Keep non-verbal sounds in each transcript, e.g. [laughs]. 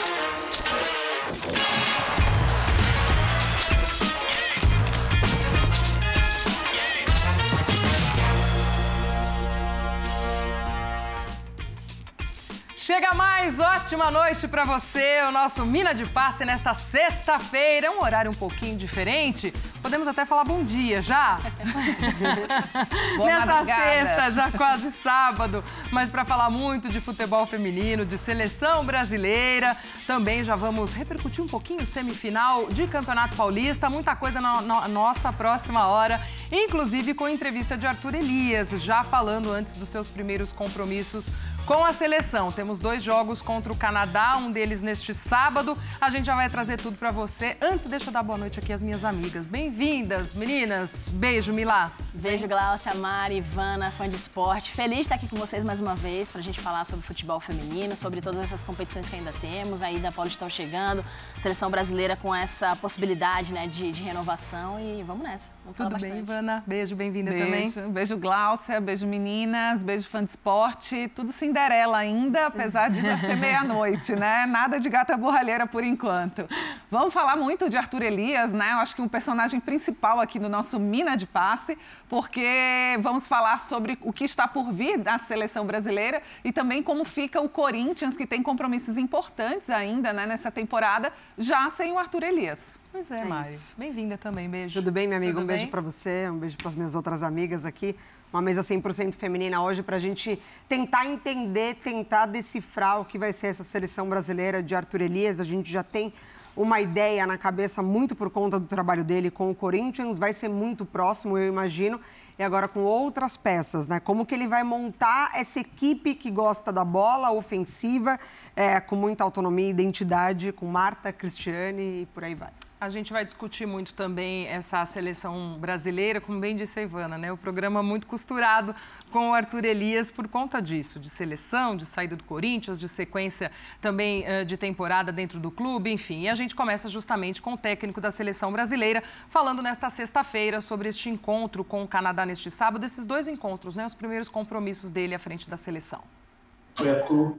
Chega mais, ótima noite para você. O nosso Mina de Passe nesta sexta-feira, um horário um pouquinho diferente. Podemos até falar bom dia já? [laughs] Nessa sexta, já quase sábado. Mas para falar muito de futebol feminino, de seleção brasileira, também já vamos repercutir um pouquinho semifinal de Campeonato Paulista. Muita coisa na, na nossa próxima hora, inclusive com entrevista de Arthur Elias, já falando antes dos seus primeiros compromissos com a seleção. Temos dois jogos contra o Canadá, um deles neste sábado. A gente já vai trazer tudo para você. Antes, deixa eu dar boa noite aqui às minhas amigas. Bem-vindas, meninas. Beijo, Milá. Beijo, Glaucia, Mari, Ivana, fã de esporte. Feliz de estar aqui com vocês mais uma vez para a gente falar sobre futebol feminino, sobre todas essas competições que ainda temos. Aí da Paulistão chegando, seleção brasileira com essa possibilidade né, de, de renovação e vamos nessa. Vamos Tudo bem, Ivana? Beijo, bem-vinda também. Beijo, Glaucia, beijo, meninas, beijo, fã de esporte. Tudo Cinderela ainda, apesar de já ser meia-noite, né? Nada de gata borralheira por enquanto. Vamos falar muito de Arthur Elias, né? Eu acho que um personagem principal aqui no nosso Mina de Passe, porque vamos falar sobre o que está por vir da seleção brasileira e também como fica o Corinthians, que tem compromissos importantes ainda né, nessa temporada, já sem o Arthur Elias. Pois é, é Mari. Bem-vinda também, beijo. Tudo bem, minha amiga? Tudo um beijo para você, um beijo para as minhas outras amigas aqui. Uma mesa 100% feminina hoje para a gente tentar entender, tentar decifrar o que vai ser essa seleção brasileira de Arthur Elias. A gente já tem uma ideia na cabeça muito por conta do trabalho dele com o Corinthians, vai ser muito próximo, eu imagino, e agora com outras peças, né? Como que ele vai montar essa equipe que gosta da bola ofensiva, é, com muita autonomia e identidade, com Marta, Cristiane e por aí vai. A gente vai discutir muito também essa seleção brasileira, como bem disse a Ivana, né? O programa muito costurado com o Arthur Elias por conta disso, de seleção, de saída do Corinthians, de sequência também uh, de temporada dentro do clube, enfim. E a gente começa justamente com o técnico da seleção brasileira, falando nesta sexta-feira sobre este encontro com o Canadá neste sábado, esses dois encontros, né? Os primeiros compromissos dele à frente da seleção. Arthur.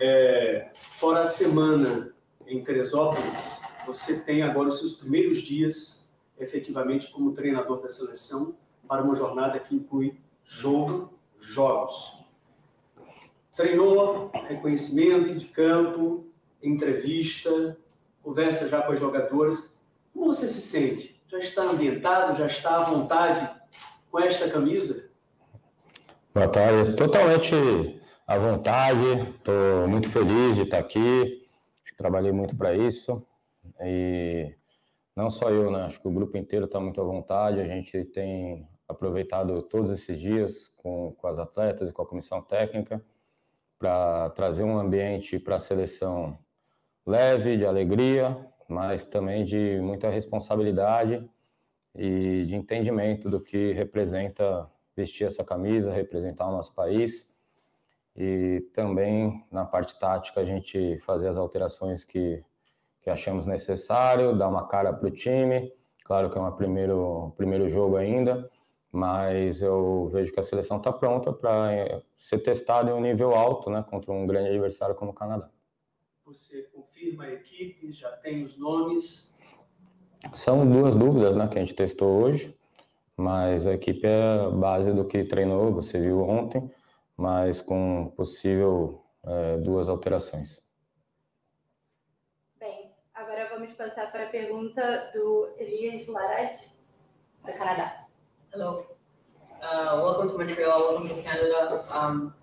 É, fora a semana em Teresópolis, você tem agora os seus primeiros dias efetivamente como treinador da seleção para uma jornada que inclui jogo, jogos. Treinou, reconhecimento de campo, entrevista, conversa já com as jogadoras. Como você se sente? Já está ambientado? Já está à vontade com esta camisa? Boa tarde. Totalmente à vontade. Estou muito feliz de estar aqui. Trabalhei muito para isso. E não só eu, né? Acho que o grupo inteiro está muito à vontade. A gente tem aproveitado todos esses dias com, com as atletas e com a comissão técnica para trazer um ambiente para a seleção leve, de alegria, mas também de muita responsabilidade e de entendimento do que representa vestir essa camisa, representar o nosso país. E também na parte tática a gente fazer as alterações que que achamos necessário, dar uma cara para o time. Claro que é um primeiro, primeiro jogo ainda, mas eu vejo que a seleção está pronta para eh, ser testada em um nível alto, né, contra um grande adversário como o Canadá. Você confirma a equipe, já tem os nomes? São duas dúvidas, né, que a gente testou hoje, mas a equipe é base do que treinou, você viu ontem, mas com possível é, duas alterações. passar para a pergunta do Elias Larad, do Canadá. Hello. Uh, welcome to Montreal. Welcome to Canada. Um,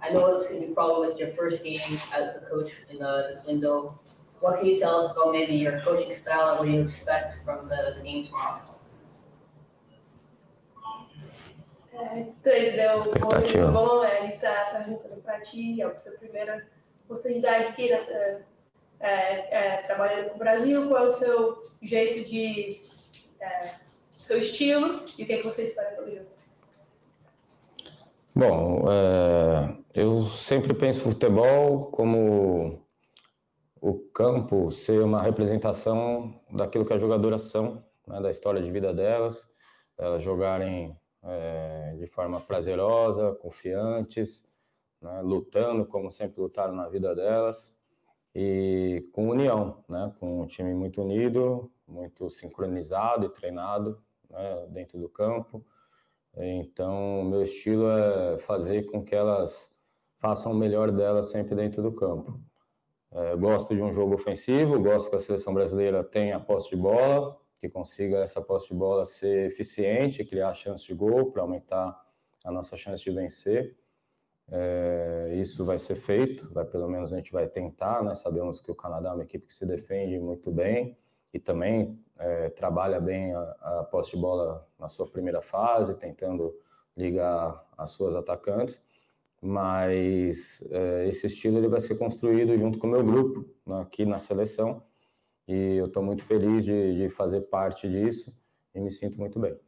I know it's going to be probably like your first game as the coach in the, this window. What can you tell us about maybe your coaching style and what do you expect from the, the game tomorrow? Entendeu? Muito bom, ele está perguntando para ti, é a tua primeira oportunidade aqui nessa é, é, trabalhando com o Brasil, qual é o seu jeito de. É, seu estilo e o que, é você espera pelo jogo? Bom, é, eu sempre penso futebol como o campo ser uma representação daquilo que as jogadoras são, né, da história de vida delas, elas jogarem é, de forma prazerosa, confiantes, né, lutando como sempre lutaram na vida delas. e com união, né? com um time muito unido, muito sincronizado e treinado né? dentro do campo. Então, meu estilo é fazer com que elas façam o melhor delas sempre dentro do campo. É, gosto de um jogo ofensivo, gosto que a seleção brasileira tenha a posse de bola, que consiga essa posse de bola ser eficiente, criar chance de gol para aumentar a nossa chance de vencer. É, isso vai ser feito, vai, pelo menos a gente vai tentar, né? Sabemos que o Canadá é uma equipe que se defende muito bem e também é, trabalha bem a, a posse de bola na sua primeira fase, tentando ligar as suas atacantes. Mas é, esse estilo ele vai ser construído junto com o meu grupo né, aqui na seleção e eu estou muito feliz de, de fazer parte disso e me sinto muito bem.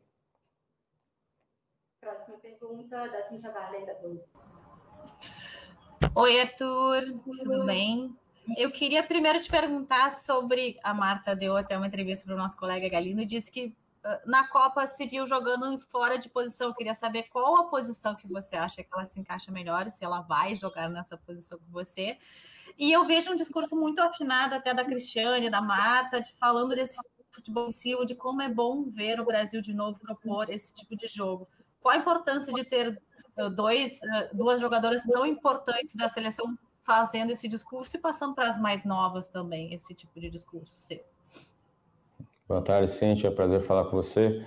Próxima pergunta da Cintia Globo. Oi, Arthur, tudo bem? Eu queria primeiro te perguntar sobre. A Marta deu até uma entrevista para o nosso colega Galindo e disse que ah, na Copa se viu jogando fora de posição. Eu queria saber qual a posição que você acha que ela se encaixa melhor, se ela vai jogar nessa posição com você. E eu vejo um discurso muito afinado até da Cristiane, da Marta, de, falando desse futebol si, de como é bom ver o Brasil de novo propor esse tipo de jogo. Qual a importância de ter dois, duas jogadoras tão importantes da seleção fazendo esse discurso e passando para as mais novas também esse tipo de discurso seu. Boa tarde, Cintia. É um prazer falar com você.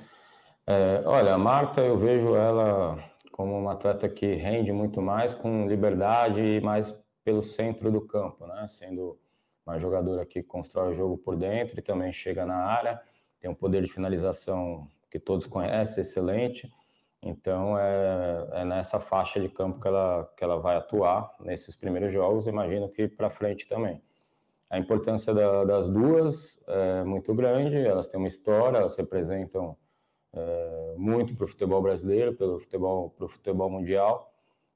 É, olha, a Marta, eu vejo ela como uma atleta que rende muito mais com liberdade e mais pelo centro do campo, né? Sendo uma jogadora que constrói o jogo por dentro e também chega na área, tem um poder de finalização que todos conhecem, excelente. Então, é, é, nessa faixa de campo que ela, que ela vai atuar nesses primeiros jogos, imagino que para frente também. A importância da, das duas é muito grande, elas têm uma história, elas representam é, muito para o futebol brasileiro, pelo futebol, futebol mundial,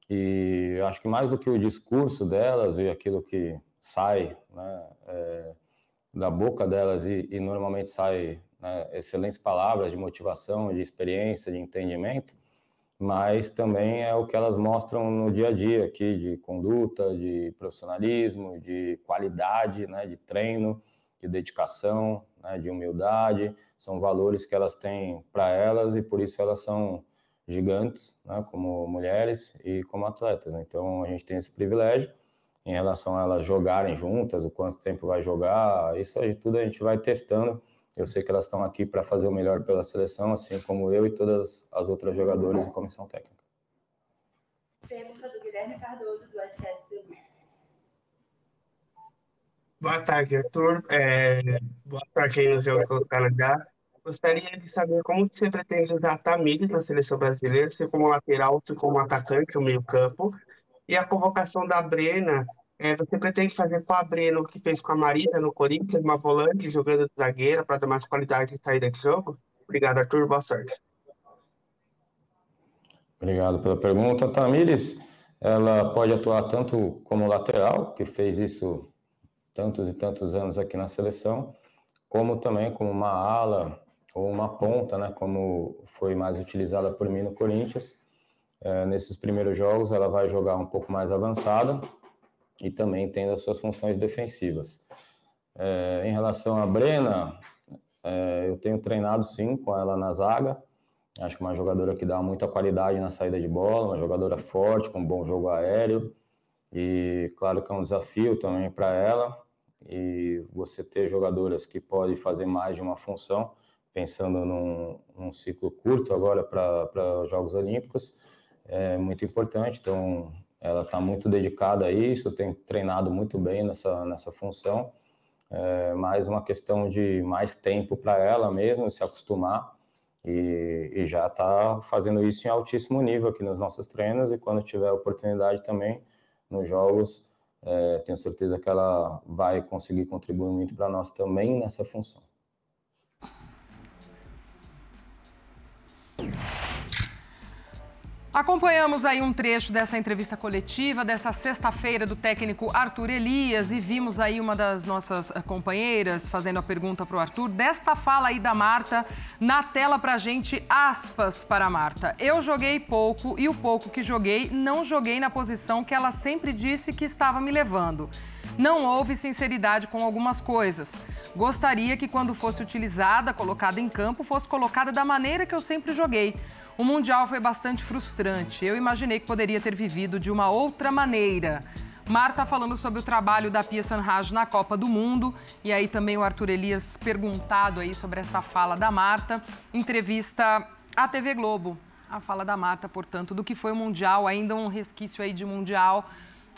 e acho que mais do que o discurso delas e aquilo que sai né, é, da boca delas e, e normalmente sai né, excelentes palavras de motivação, de experiência, de entendimento, mas também é o que elas mostram no dia a dia aqui de conduta, de profissionalismo, de qualidade, né, de treino, de dedicação, né, de humildade, são valores que elas têm para elas e por isso elas são gigantes, né, como mulheres e como atletas. Então a gente tem esse privilégio em relação a elas jogarem juntas, o quanto tempo vai jogar, isso aí tudo a gente vai testando eu sei que elas estão aqui para fazer o melhor pela seleção, assim como eu e todas as outras jogadoras e comissão técnica. Pergunta do Guilherme Cardoso, do SS Boa tarde, Arthur. É, boa tarde aí no Jogo do Canadá. Gostaria de saber como você pretende usar Tamires na seleção brasileira, se como lateral, se como atacante, o meio campo. E a convocação da Brena é, você pretende fazer com a Breno o que fez com a Marisa no Corinthians, uma volante jogando de zagueira para dar mais qualidade e saída de jogo? Obrigado, Arthur. Boa sorte. Obrigado pela pergunta. Tamires, ela pode atuar tanto como lateral, que fez isso tantos e tantos anos aqui na seleção, como também como uma ala ou uma ponta, né, como foi mais utilizada por mim no Corinthians. É, nesses primeiros jogos, ela vai jogar um pouco mais avançada, e também tendo as suas funções defensivas. É, em relação à Brena, é, eu tenho treinado sim com ela na zaga. Acho que uma jogadora que dá muita qualidade na saída de bola, uma jogadora forte, com um bom jogo aéreo. E claro que é um desafio também para ela. E você ter jogadoras que podem fazer mais de uma função, pensando num, num ciclo curto agora para os Jogos Olímpicos, é muito importante. Então, ela está muito dedicada a isso, tem treinado muito bem nessa, nessa função. É mais uma questão de mais tempo para ela mesmo, se acostumar. E, e já está fazendo isso em altíssimo nível aqui nos nossos treinos. E quando tiver oportunidade também nos jogos, é, tenho certeza que ela vai conseguir contribuir muito para nós também nessa função. Acompanhamos aí um trecho dessa entrevista coletiva dessa sexta-feira do técnico Arthur Elias e vimos aí uma das nossas eh, companheiras fazendo a pergunta para o Arthur desta fala aí da Marta na tela para gente aspas para a Marta. Eu joguei pouco e o pouco que joguei não joguei na posição que ela sempre disse que estava me levando. não houve sinceridade com algumas coisas. Gostaria que, quando fosse utilizada, colocada em campo, fosse colocada da maneira que eu sempre joguei. O Mundial foi bastante frustrante. Eu imaginei que poderia ter vivido de uma outra maneira. Marta falando sobre o trabalho da Pia Sanraj na Copa do Mundo. E aí também o Arthur Elias perguntado aí sobre essa fala da Marta. Entrevista à TV Globo. A fala da Marta, portanto, do que foi o Mundial, ainda um resquício aí de Mundial.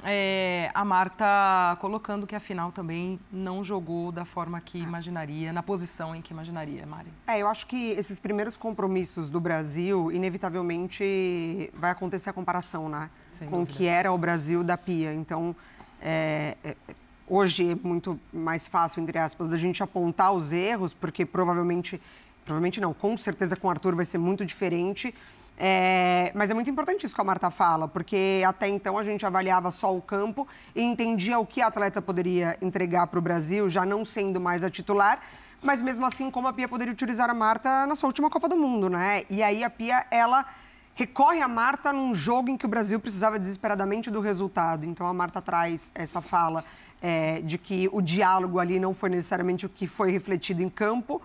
É, a Marta colocando que afinal também não jogou da forma que imaginaria, na posição em que imaginaria, Mari. É, eu acho que esses primeiros compromissos do Brasil, inevitavelmente vai acontecer a comparação, né? Sem com o que era o Brasil da Pia. Então, é, é, hoje é muito mais fácil, entre aspas, da gente apontar os erros, porque provavelmente, provavelmente não, com certeza com o Arthur vai ser muito diferente. É, mas é muito importante isso que a Marta fala, porque até então a gente avaliava só o campo e entendia o que a atleta poderia entregar para o Brasil, já não sendo mais a titular, mas mesmo assim como a Pia poderia utilizar a Marta na sua última Copa do Mundo, né? E aí a Pia, ela recorre a Marta num jogo em que o Brasil precisava desesperadamente do resultado. Então a Marta traz essa fala é, de que o diálogo ali não foi necessariamente o que foi refletido em campo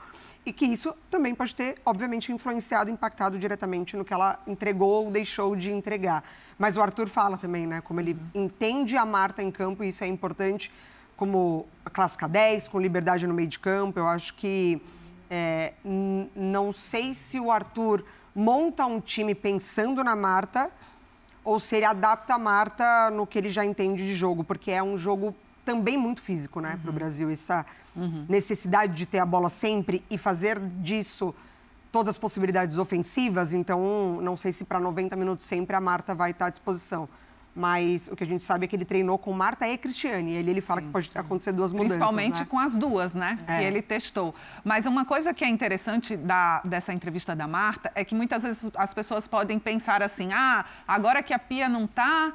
e que isso também pode ter, obviamente, influenciado, impactado diretamente no que ela entregou ou deixou de entregar. Mas o Arthur fala também, né, como ele entende a Marta em campo e isso é importante, como a clássica 10, com liberdade no meio de campo. Eu acho que é, não sei se o Arthur monta um time pensando na Marta ou se ele adapta a Marta no que ele já entende de jogo, porque é um jogo também muito físico, né, para o Brasil. Essa necessidade de ter a bola sempre e fazer disso todas as possibilidades ofensivas. Então, não sei se para 90 minutos sempre a Marta vai estar à disposição. Mas o que a gente sabe é que ele treinou com Marta e Cristiane. E ele, ele fala que pode acontecer duas mudanças. Principalmente né? com as duas, né? É. Que ele testou. Mas uma coisa que é interessante da, dessa entrevista da Marta é que muitas vezes as pessoas podem pensar assim: ah, agora que a Pia não está.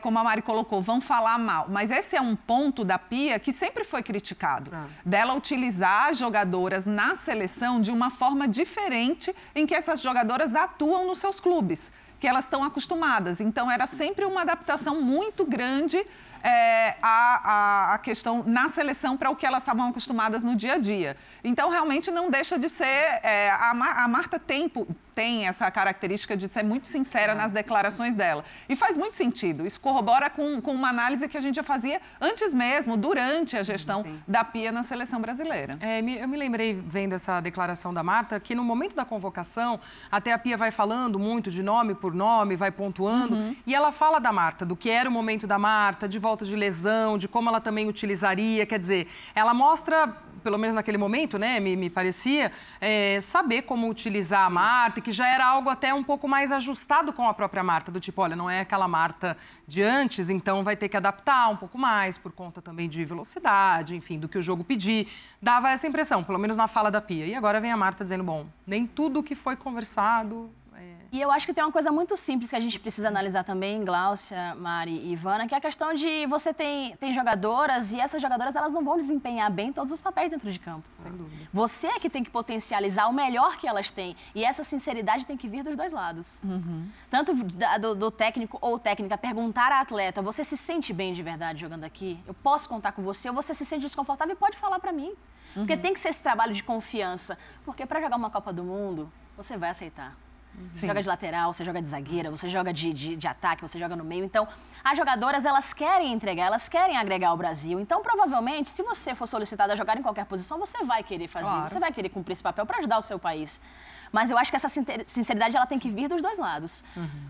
Como a Mari colocou, vão falar mal. Mas esse é um ponto da Pia que sempre foi criticado. Dela utilizar as jogadoras na seleção de uma forma diferente em que essas jogadoras atuam nos seus clubes que elas estão acostumadas. Então, era sempre uma adaptação muito grande é, a, a, a questão na seleção para o que elas estavam acostumadas no dia a dia. Então, realmente não deixa de ser. é, a, a Marta tem, po- tem essa característica de ser muito sincera nas declarações dela. E faz muito sentido. Isso corrobora com, com uma análise que a gente já fazia antes mesmo, durante a gestão da Pia na seleção brasileira. É, me- eu me lembrei, vendo essa declaração da Marta, que no momento da convocação, até a Pia vai falando muito de nome por nome, vai pontuando, Uhum. e ela fala da Marta, do que era o momento da Marta, de volta de lesão, de como ela também utilizaria. Quer dizer, ela mostra, pelo menos naquele momento, né, me, me parecia, é, saber como utilizar a Marta, que já era algo até um pouco mais ajustado com a própria Marta, do tipo, olha, não é aquela Marta de antes, então vai ter que adaptar um pouco mais, por conta também de velocidade, enfim, do que o jogo pedir. Dava essa impressão, pelo menos na fala da Pia. E agora vem a Marta dizendo, bom, nem tudo que foi conversado E eu acho que tem uma coisa muito simples que a gente precisa analisar também, Gláucia, Mari e Ivana, que é a questão de você tem, tem jogadoras e essas jogadoras elas não vão desempenhar bem todos os papéis dentro de campo. Sem dúvida. Você é que tem que potencializar o melhor que elas têm. E essa sinceridade tem que vir dos dois lados. Tanto da- do, do técnico ou técnica perguntar à atleta: você se sente bem de verdade jogando aqui? Eu posso contar com você? Ou você se sente desconfortável e pode falar pra mim. Porque tem que ser esse trabalho de confiança. Porque pra jogar uma Copa do Mundo, você vai aceitar. Você Sim. joga de lateral, você joga de zagueira, você joga de, de, de ataque, você joga no meio. Então, as jogadoras, elas querem entregar, elas querem agregar ao Brasil. Então, provavelmente, se você for solicitada a jogar em qualquer posição, você vai querer fazer, Claro. você vai querer cumprir esse papel para ajudar o seu país. Mas eu acho que essa sinceridade ela tem que vir dos dois lados.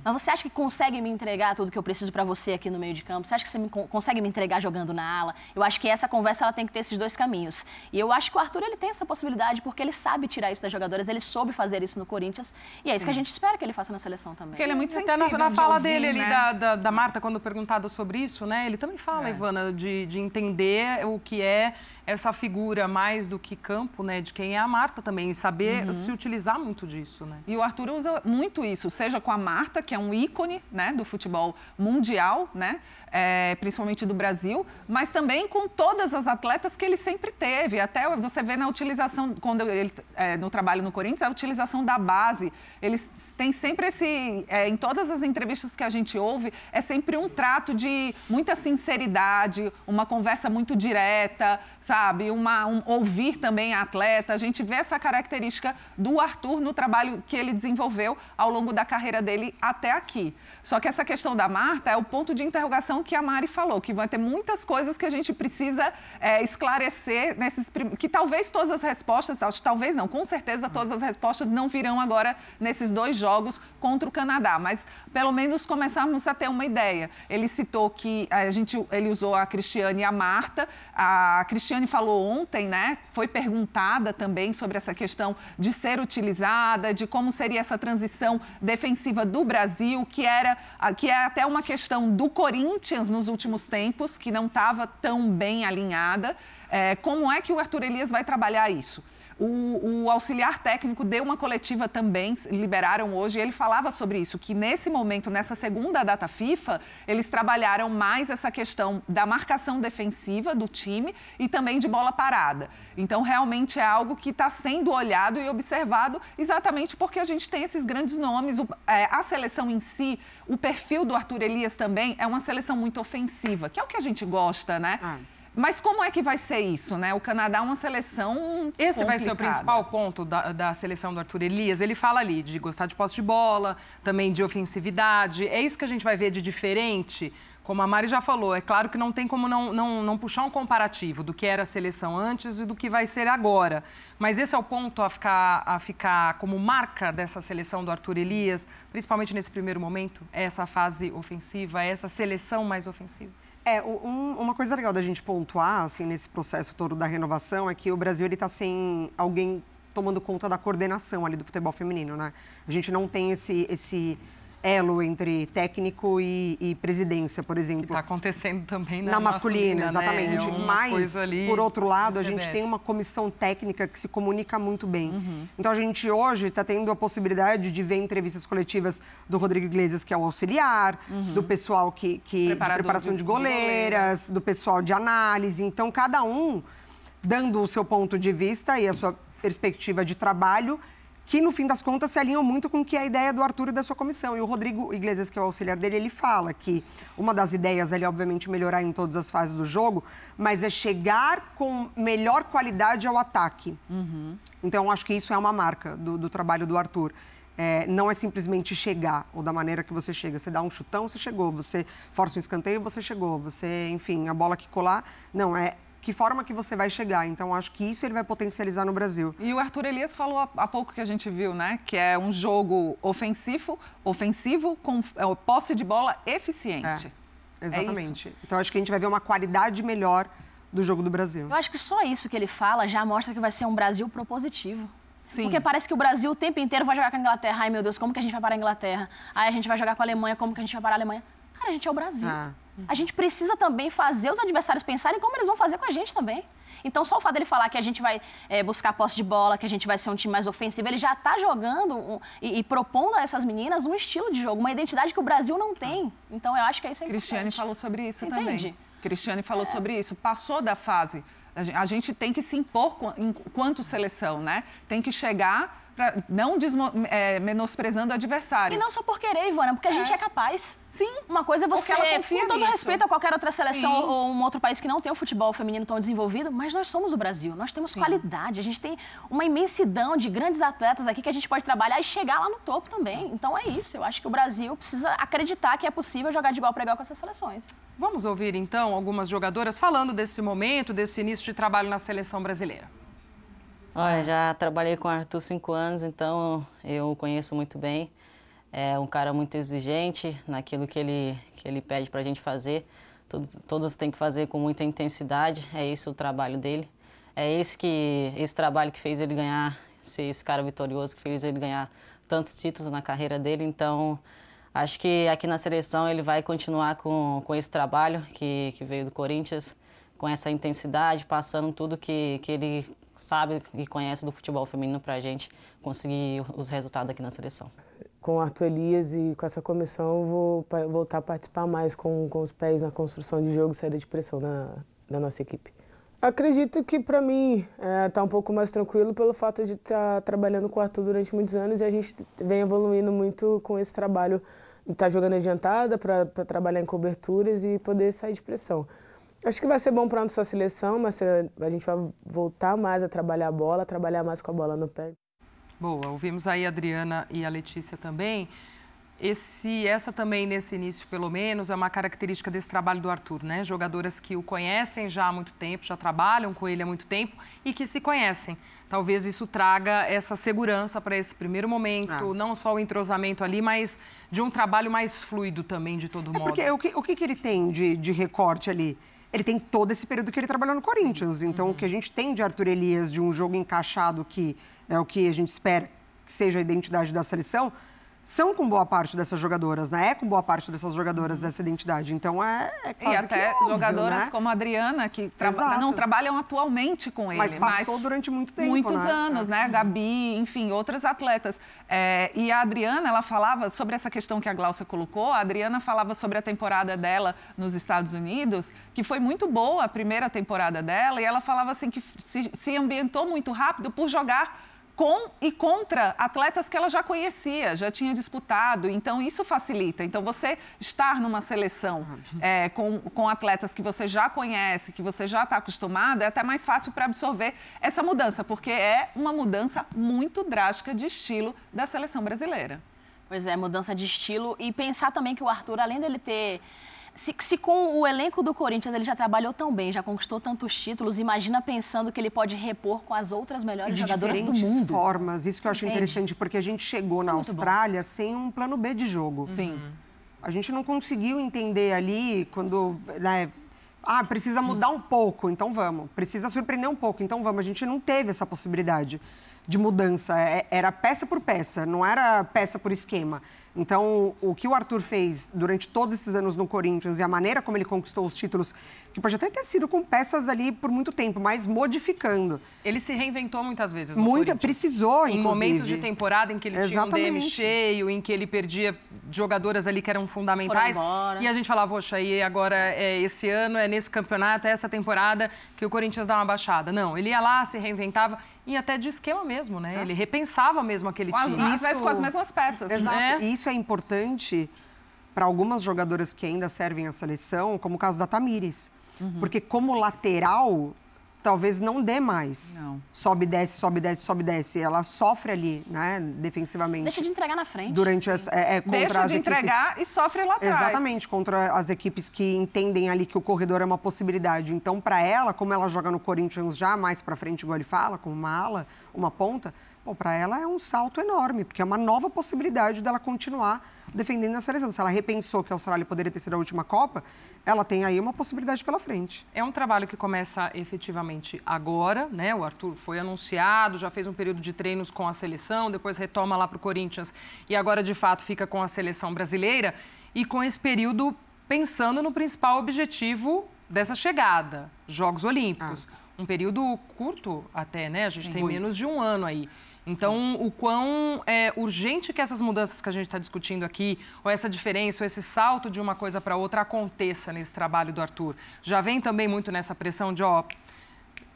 Mas você acha que consegue me entregar tudo que eu preciso para você aqui no meio de campo? Você acha que você me con- consegue me entregar jogando na ala? Eu acho que essa conversa ela tem que ter esses dois caminhos. E eu acho que o Arthur ele tem essa possibilidade porque ele sabe tirar isso das jogadoras, ele soube fazer isso no Corinthians e é isso que a gente espera que ele faça na seleção também. Porque ele é muito Até sensível na, na de fala ouvir, dele ali, né? da, da, da Marta, quando perguntado sobre isso, né? Ele também fala, Ivana, de, de entender o que é essa figura mais do que campo, né? De quem é a Marta também, e saber Uhum. se utilizar muito disso, né? E o Arthur usa muito isso, seja com a Marta, que é um ícone né, do futebol mundial, né, é, principalmente do Brasil, mas também com todas as atletas que ele sempre teve. Até você vê na utilização, quando ele, é, no trabalho no Corinthians, a utilização da base. Ele eles têm sempre esse, é, em todas as entrevistas que a gente ouve, é sempre um trato de muita sinceridade, uma conversa muito direta, sabe? Uma, um, ouvir também a atleta. A gente vê essa característica do Arthur no trabalho que ele desenvolveu ao longo da carreira dele até aqui. Só que essa questão da Marta é o ponto de interrogação que a Mari falou, que vai ter muitas coisas que a gente precisa é, esclarecer nesses que talvez todas as respostas, acho talvez não, com certeza todas as respostas não virão agora nesses dois jogos contra o Canadá, mas pelo menos começarmos a ter uma ideia. Ele citou que a gente, ele usou a Cristiane e a Marta. A Cristiane falou ontem, né? Foi perguntada também sobre essa questão de ser utilizada, de como seria essa transição defensiva do Brasil, que era que é até uma questão do Corinthians nos últimos tempos, que não estava tão bem alinhada. É, como é que o Arthur Elias vai trabalhar isso? O, o, auxiliar técnico deu uma coletiva também, liberaram hoje, e ele falava sobre isso, que nesse momento, nessa segunda data FIFA, eles trabalharam mais essa questão da marcação defensiva do time e também de bola parada. Então, realmente é algo que está sendo olhado e observado exatamente porque a gente tem esses grandes nomes. O, é, a seleção em si, o perfil do Arthur Elias também é uma seleção muito ofensiva, que é o que a gente gosta, né? Ah. Mas como é que vai ser isso, né? O Canadá é uma seleção. Esse complicada. vai ser o principal ponto da, da, seleção do Arthur Elias. Ele fala ali de gostar de posse de bola, também de ofensividade. É isso que a gente vai ver de diferente. Como a Mari já falou, é claro que não tem como não, não, não puxar um comparativo do que era a seleção antes e do que vai ser agora. Mas esse é o ponto a ficar, a ficar como marca dessa seleção do Arthur Elias, principalmente nesse primeiro momento, é essa fase ofensiva, é essa seleção mais ofensiva. É, um, uma coisa legal da gente pontuar, assim, nesse processo todo da renovação é que o Brasil ele está sem alguém tomando conta da coordenação ali do futebol feminino, né? A gente não tem esse, esse elo entre técnico e, e presidência, por exemplo. Está acontecendo também na, na masculina, masculina né? exatamente. É Mas, por outro lado, a gente tem uma comissão técnica que se comunica muito bem. Uhum. Então, a gente hoje está tendo a possibilidade de ver entrevistas coletivas do Rodrigo Iglesias, que é o auxiliar, uhum. do pessoal que, que de preparação de goleiras, do pessoal de análise. Então, cada um dando o seu ponto de vista e a sua perspectiva de trabalho que no fim das contas se alinham muito com o que é a ideia do Arthur e da sua comissão. E o Rodrigo Iglesias, que é o auxiliar dele, ele fala que uma das ideias é, obviamente, melhorar em todas as fases do jogo, mas é chegar com melhor qualidade ao ataque. Uhum. Então, acho que isso é uma marca do, do trabalho do Arthur. É, não é simplesmente chegar, ou da maneira que você chega. Você dá um chutão, você chegou. Você força um escanteio, você chegou. Você, enfim, a bola que colar. Não, é que forma que você vai chegar. Então, acho que isso ele vai potencializar no Brasil. E o Arthur Elias falou há pouco que a gente viu, né? Que é um jogo ofensivo, ofensivo com é, posse de bola eficiente. É, exatamente. É então, acho que a gente vai ver uma qualidade melhor do jogo do Brasil. Eu acho que só isso que ele fala já mostra que vai ser um Brasil propositivo. Sim. Porque parece que o Brasil o tempo inteiro vai jogar com a Inglaterra. Ai, meu Deus, como que a gente vai parar a Inglaterra? Ai, a gente vai jogar com a Alemanha, como que a gente vai parar a Alemanha? Cara, a gente é o Brasil. Ah. A gente precisa também fazer os adversários pensarem como eles vão fazer com a gente também. Então, só o fato dele falar que a gente vai é, buscar posse de bola, que a gente vai ser um time mais ofensivo, ele já está jogando um, e, e, propondo a essas meninas um estilo de jogo, uma identidade que o Brasil não tem. Então, eu acho que é isso é Cristiane falou sobre isso Entende? também. Cristiane falou é. sobre isso. Passou da fase. A gente tem que se impor enquanto seleção, né? Tem que chegar pra, não desmo, é, menosprezando o adversário. E não só por querer, Ivana, porque a gente é, é capaz. Sim. Uma coisa é você, com todo nisso. respeito a qualquer outra seleção Sim. ou um outro país que não tem o futebol feminino tão desenvolvido, mas nós somos o Brasil, nós temos Sim. qualidade, a gente tem uma imensidão de grandes atletas aqui que a gente pode trabalhar e chegar lá no topo também. Então é isso, eu acho que o Brasil precisa acreditar que é possível jogar de igual para igual com essas seleções. Vamos ouvir então algumas jogadoras falando desse momento, desse início de trabalho na seleção brasileira. Olha, já trabalhei com o Arthur cinco anos, então eu o conheço muito bem. É um cara muito exigente naquilo que ele, que ele pede para a gente fazer. Todos, todos têm que fazer com muita intensidade, é esse o trabalho dele. É esse, que, esse trabalho que fez ele ganhar, ser esse cara vitorioso, que fez ele ganhar tantos títulos na carreira dele. Então, acho que aqui na seleção ele vai continuar com, com esse trabalho que, que veio do Corinthians, com essa intensidade, passando tudo que, que ele sabe e conhece do futebol feminino para a gente conseguir os resultados aqui na seleção. Com o Arthur Elias e com essa comissão, eu vou voltar a participar mais com, com os pés na construção de jogo e saída de pressão na, na nossa equipe. Acredito que para mim está é, um pouco mais tranquilo pelo fato de estar tá trabalhando com o Arthur durante muitos anos e a gente vem evoluindo muito com esse trabalho estar tá jogando adiantada para trabalhar em coberturas e poder sair de pressão. Acho que vai ser bom para a nossa seleção, mas a gente vai voltar mais a trabalhar a bola, trabalhar mais com a bola no pé. Boa, ouvimos aí a Adriana e a Letícia também. Esse, essa também, nesse início, pelo menos, é uma característica desse trabalho do Arthur, né? Jogadoras que o conhecem já há muito tempo, já trabalham com ele há muito tempo e que se conhecem. Talvez isso traga essa segurança para esse primeiro momento, ah. não só o entrosamento ali, mas de um trabalho mais fluido também, de todo é modo. Porque o que, o que ele tem de, de recorte ali? Ele tem todo esse período que ele trabalhou no Corinthians. Então, uhum. o que a gente tem de Arthur Elias, de um jogo encaixado, que é o que a gente espera que seja a identidade da seleção, são com boa parte dessas jogadoras, né? É com boa parte dessas jogadoras uhum. dessa identidade. Então é, é quase E até óbvio, jogadoras né? como a Adriana, que tra não trabalham atualmente com ele. Mas passou mas durante muito tempo, Muitos né? anos, é. né? Gabi, enfim, outras atletas. É, e a Adriana, ela falava sobre essa questão que a Glaucia colocou. A Adriana falava sobre a temporada dela nos Estados Unidos, que foi muito boa a primeira temporada dela. E ela falava assim que se, se ambientou muito rápido por jogar com e contra atletas que ela já conhecia, já tinha disputado. Então, isso facilita. Então, você estar numa seleção é, com, com atletas que você já conhece, que você já está acostumado, é até mais fácil para absorver essa mudança, porque é uma mudança muito drástica de estilo da seleção brasileira. Pois é, mudança de estilo. E pensar também que o Arthur, além dele ter se, se, com o elenco do Corinthians ele já trabalhou tão bem, já conquistou tantos títulos, imagina pensando que ele pode repor com as outras melhores de jogadoras do mundo. formas. Isso que eu acho Entende? interessante, porque a gente chegou Isso na é Austrália bom. sem um plano B de jogo. Sim. A gente não conseguiu entender ali quando. Né, ah, precisa mudar um pouco, então vamos. Precisa surpreender um pouco, então vamos. A gente não teve essa possibilidade de mudança. É, era peça por peça, não era peça por esquema. Então, o que o Arthur fez durante todos esses anos no Corinthians e a maneira como ele conquistou os títulos, que pode até ter sido com peças ali por muito tempo, mas modificando. Ele se reinventou muitas vezes no Muita, precisou, inclusive. Em momentos de temporada em que ele Exatamente. tinha um DM cheio, em que ele perdia jogadoras ali que eram fundamentais. E a gente falava, poxa, e agora é esse ano, é nesse campeonato, é essa temporada que o Corinthians dá uma baixada. Não, ele ia lá, se reinventava e até de esquema mesmo, né? É. Ele repensava mesmo aquele time. Às vezes com as mesmas peças. Exato. É. E isso é importante para algumas jogadoras que ainda servem à seleção, como o caso da Tamires. Uhum. Porque como lateral, talvez não dê mais. Não. Sobe, desce, sobe, desce, sobe, desce. Ela sofre ali, né, defensivamente. Deixa de entregar na frente. Durante as, é, é, contra Deixa as de equipes... entregar e sofre lá atrás. Exatamente, contra as equipes que entendem ali que o corredor é uma possibilidade. Então, para ela, como ela joga no Corinthians já mais para frente, igual ele fala, com uma ala, uma ponta, para ela é um salto enorme, porque é uma nova possibilidade dela continuar defendendo a seleção. Se ela repensou que a Austrália poderia ter sido a última Copa, ela tem aí uma possibilidade pela frente. É um trabalho que começa efetivamente agora, né? O Arthur foi anunciado, já fez um período de treinos com a seleção, depois retoma lá para o Corinthians e agora de fato fica com a seleção brasileira. E com esse período pensando no principal objetivo dessa chegada, Jogos Olímpicos. Ah. Um período curto até, né? A gente Sim, tem muito. menos de um ano aí. Então, Sim. o quão é urgente que essas mudanças que a gente está discutindo aqui, ou essa diferença, ou esse salto de uma coisa para outra aconteça nesse trabalho do Arthur. Já vem também muito nessa pressão de, ó,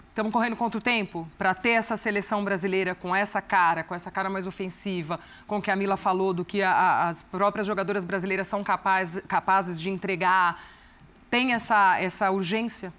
estamos correndo contra o tempo para ter essa seleção brasileira com essa cara, com essa cara mais ofensiva, com o que a Mila falou, do que a, a, as próprias jogadoras brasileiras são capaz, capazes de entregar. Tem essa, essa urgência?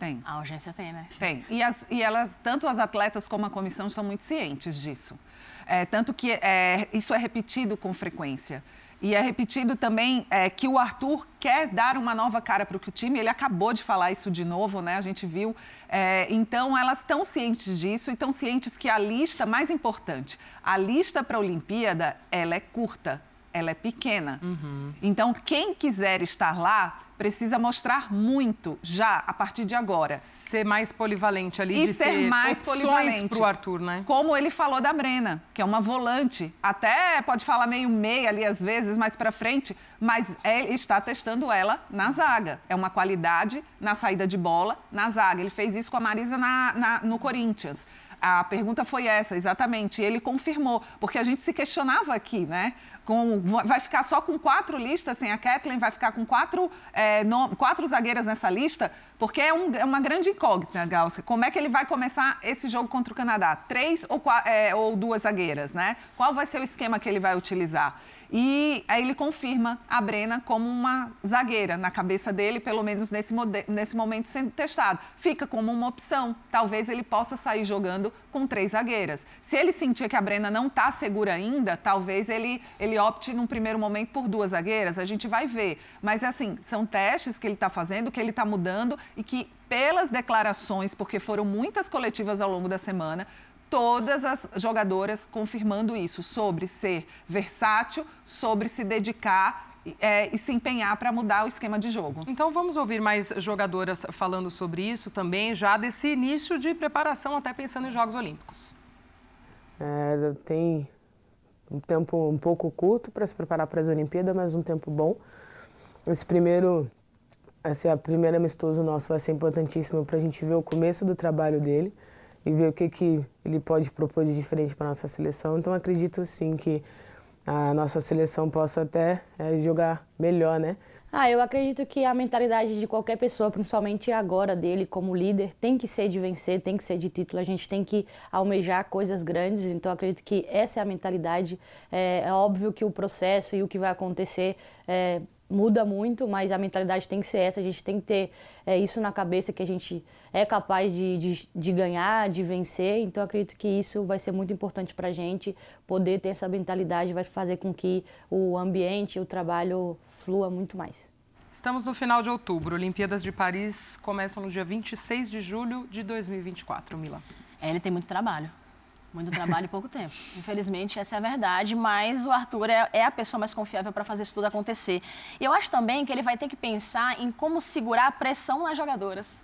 Tem. A urgência tem, né? Tem. E, as, e elas, tanto as atletas como a comissão, são muito cientes disso. É, tanto que é, isso é repetido com frequência. E é repetido também é, que o Arthur quer dar uma nova cara para o time. Ele acabou de falar isso de novo, né? A gente viu. É, então, elas estão cientes disso e estão cientes que a lista, mais importante, a lista para a Olimpíada, ela é curta, ela é pequena. Uhum. Então, quem quiser estar lá precisa mostrar muito já a partir de agora. Ser mais polivalente ali, e de ser mais polivalente para o Arthur, né? Como ele falou da Brena, que é uma volante, até pode falar meio meia ali às vezes, mais para frente, mas ele está testando ela na zaga. É uma qualidade na saída de bola na zaga. Ele fez isso com a Marisa na, na, no Corinthians. A pergunta foi essa, exatamente. Ele confirmou, porque a gente se questionava aqui, né? Com, vai ficar só com quatro listas, sem a Kathleen, vai ficar com quatro, é, no, quatro zagueiras nessa lista, porque é, um, é, uma grande incógnita, Glaucia. Como é que ele vai começar esse jogo contra o Canadá? Três ou, é, ou duas zagueiras, né? Qual vai ser o esquema que ele vai utilizar? E aí ele confirma a Brena como uma zagueira, na cabeça dele, pelo menos nesse, nesse momento sendo testado. Fica como uma opção. Talvez ele possa sair jogando com três zagueiras. Se ele sentir que a Brena não está segura ainda, talvez ele, ele opte num primeiro momento por duas zagueiras. A gente vai ver. Mas assim, são testes que ele está fazendo, que ele está mudando e que, pelas declarações, porque foram muitas coletivas ao longo da semana, todas as jogadoras confirmando isso, sobre ser versátil, sobre se dedicar é, e se empenhar para mudar o esquema de jogo. Então vamos ouvir mais jogadoras falando sobre isso também, já desse início de preparação, até pensando em Jogos Olímpicos. É, tem um tempo um pouco curto para se preparar para as Olimpíadas, mas um tempo bom. Esse primeiro, esse a primeira amistoso nosso vai ser importantíssimo para a gente ver o começo do trabalho dele e ver o que, que ele pode propor de diferente para a nossa seleção. Então acredito sim que a nossa seleção possa até é, jogar melhor, né? Ah, eu acredito que a mentalidade de qualquer pessoa, principalmente agora dele como líder, tem que ser de vencer, tem que ser de título. A gente tem que almejar coisas grandes. Então, acredito que essa é a mentalidade. É, é óbvio que o processo e o que vai acontecer é, muda muito, mas a mentalidade tem que ser essa, a gente tem que ter é, isso na cabeça que a gente é capaz de, de, de, ganhar, de vencer, então acredito que isso vai ser muito importante para a gente, poder ter essa mentalidade vai fazer com que o ambiente, o trabalho flua muito mais. Estamos no final de outubro, Olimpíadas de Paris começam no dia 26 de julho de 2024, Mila. É, ele tem muito trabalho. Muito trabalho e pouco tempo. Infelizmente, essa é a verdade, mas o Arthur é, é a pessoa mais confiável para fazer isso tudo acontecer. E eu acho também que ele vai ter que pensar em como segurar a pressão nas jogadoras.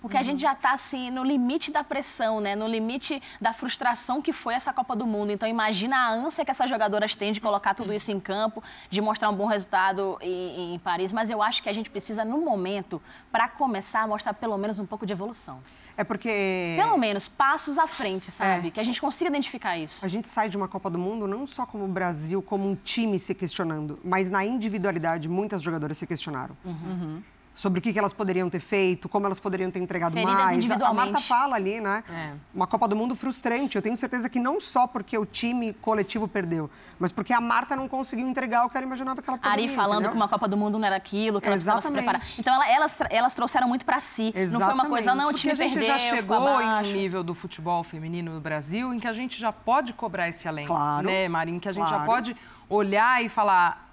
Porque uhum. a gente já está assim no limite da pressão, né? No limite da frustração que foi essa Copa do Mundo. Então imagina a ânsia que essas jogadoras têm de colocar tudo isso em campo, de mostrar um bom resultado em, em Paris. Mas eu acho que a gente precisa, no momento, para começar, mostrar pelo menos um pouco de evolução. É porque. Pelo menos passos à frente, sabe? É. Que a gente consiga identificar isso. A gente sai de uma Copa do Mundo não só como o Brasil, como um time se questionando, mas na individualidade, muitas jogadoras se questionaram. Uhum. uhum sobre o que, elas poderiam ter feito, como elas poderiam ter entregado Feridas mais. A Marta fala ali, né? É. Uma Copa do Mundo frustrante. Eu tenho certeza que não só porque o time coletivo perdeu, mas porque a Marta não conseguiu entregar o que ela imaginava que ela poderia. Ari falando entendeu? que uma Copa do Mundo não era aquilo, que ela precisava se preparar. Então ela, elas, elas trouxeram muito para si. Exatamente. Não foi uma coisa, não, o time porque a gente perdeu, já chegou em um nível do futebol feminino no Brasil em que a gente já pode cobrar esse além. Claro. Né, Marinho? Que a gente claro. já pode olhar e falar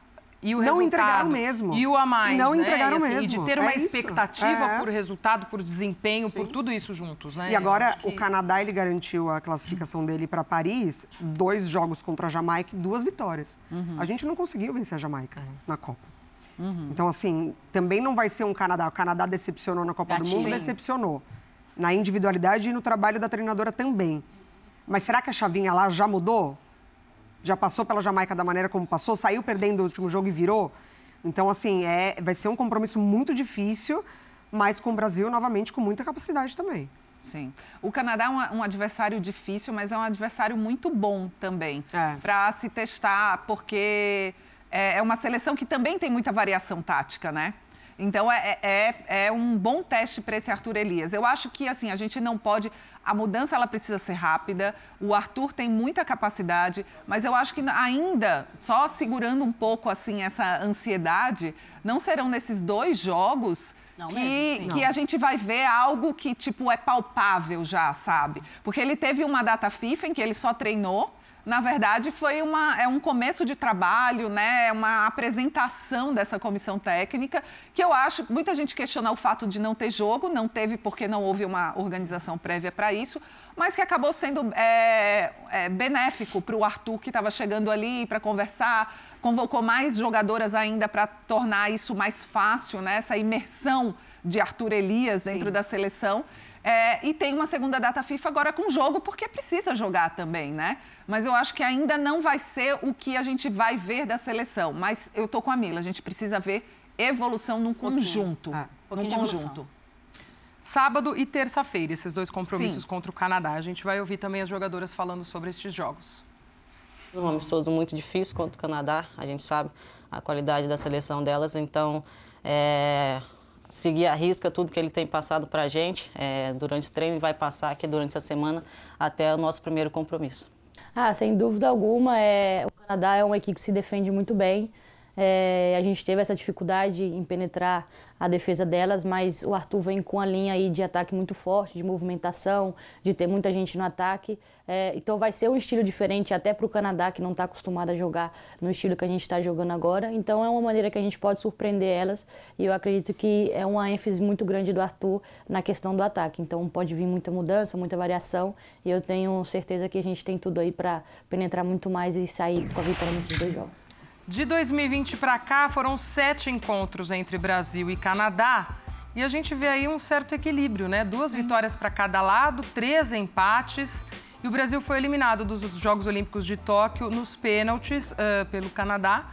e o não resultado, entregaram mesmo. E o a mais. E não né? entregaram e, assim, mesmo. E de ter uma é expectativa é. por resultado, por desempenho, Sim. por tudo isso juntos, né? E agora que... o Canadá ele garantiu a classificação dele para Paris, dois jogos contra a Jamaica e duas vitórias. Uhum. A gente não conseguiu vencer a Jamaica uhum. na Copa. Uhum. Então, assim, também não vai ser um Canadá. O Canadá decepcionou na Copa Gatinho. do Mundo, decepcionou. Na individualidade e no trabalho da treinadora também. Mas será que a chavinha lá já mudou? Já passou pela Jamaica da maneira como passou? Saiu perdendo o último jogo e virou? Então, assim, é, vai ser um compromisso muito difícil, mas com o Brasil, novamente, com muita capacidade também. Sim. O Canadá é um, um, adversário difícil, mas é um adversário muito bom também é. para se testar, porque é, é, uma seleção que também tem muita variação tática, né? Então é, é, é um bom teste para esse Arthur Elias. Eu acho que assim a gente não pode a mudança ela precisa ser rápida. O Arthur tem muita capacidade, mas eu acho que ainda só segurando um pouco assim essa ansiedade, não serão nesses dois jogos não que, mesmo, que a gente vai ver algo que tipo é palpável já, sabe? Porque ele teve uma data FIFA em que ele só treinou na verdade, foi uma, é um começo de trabalho, né? É uma apresentação dessa comissão técnica, que eu acho, muita gente questiona o fato de não ter jogo, não teve porque não houve uma organização prévia para isso, mas que acabou sendo é, é, benéfico para o Arthur, que estava chegando ali para conversar, convocou mais jogadoras ainda para tornar isso mais fácil, né? Essa imersão de Arthur Elias dentro Sim. da seleção. É, e tem uma segunda data FIFA agora com jogo, porque precisa jogar também, né? Mas eu acho que ainda não vai ser o que a gente vai ver da seleção. Mas eu tô com a Mila, a gente precisa ver evolução num conjunto. Ah, um conjunto. sábado e terça-feira, esses dois compromissos Sim. contra o Canadá. A gente vai ouvir também as jogadoras falando sobre estes jogos. Um amistoso muito difícil contra o Canadá, a gente sabe a qualidade da seleção delas, então é, seguir a risca tudo que ele tem passado para a gente é, durante o treino e vai passar aqui durante essa semana até o nosso primeiro compromisso. Ah, sem dúvida alguma, é, o Canadá é uma equipe que se defende muito bem. É, a gente teve essa dificuldade em penetrar a defesa delas, mas o Arthur vem com a linha aí de ataque muito forte, de movimentação, de ter muita gente no ataque. É, então vai ser um estilo diferente até para o Canadá, que não está acostumado a jogar no estilo que a gente está jogando agora. Então é uma maneira que a gente pode surpreender elas e eu acredito que é uma ênfase muito grande do Arthur na questão do ataque. Então pode vir muita mudança, muita variação e eu tenho certeza que a gente tem tudo aí para penetrar muito mais e sair com a vitória nesses dois jogos. De 2020 para cá, foram sete encontros entre Brasil e Canadá. E a gente vê aí um certo equilíbrio, né? Duas vitórias para cada lado, três empates. E o Brasil foi eliminado dos Jogos Olímpicos de Tóquio nos pênaltis uh, pelo Canadá.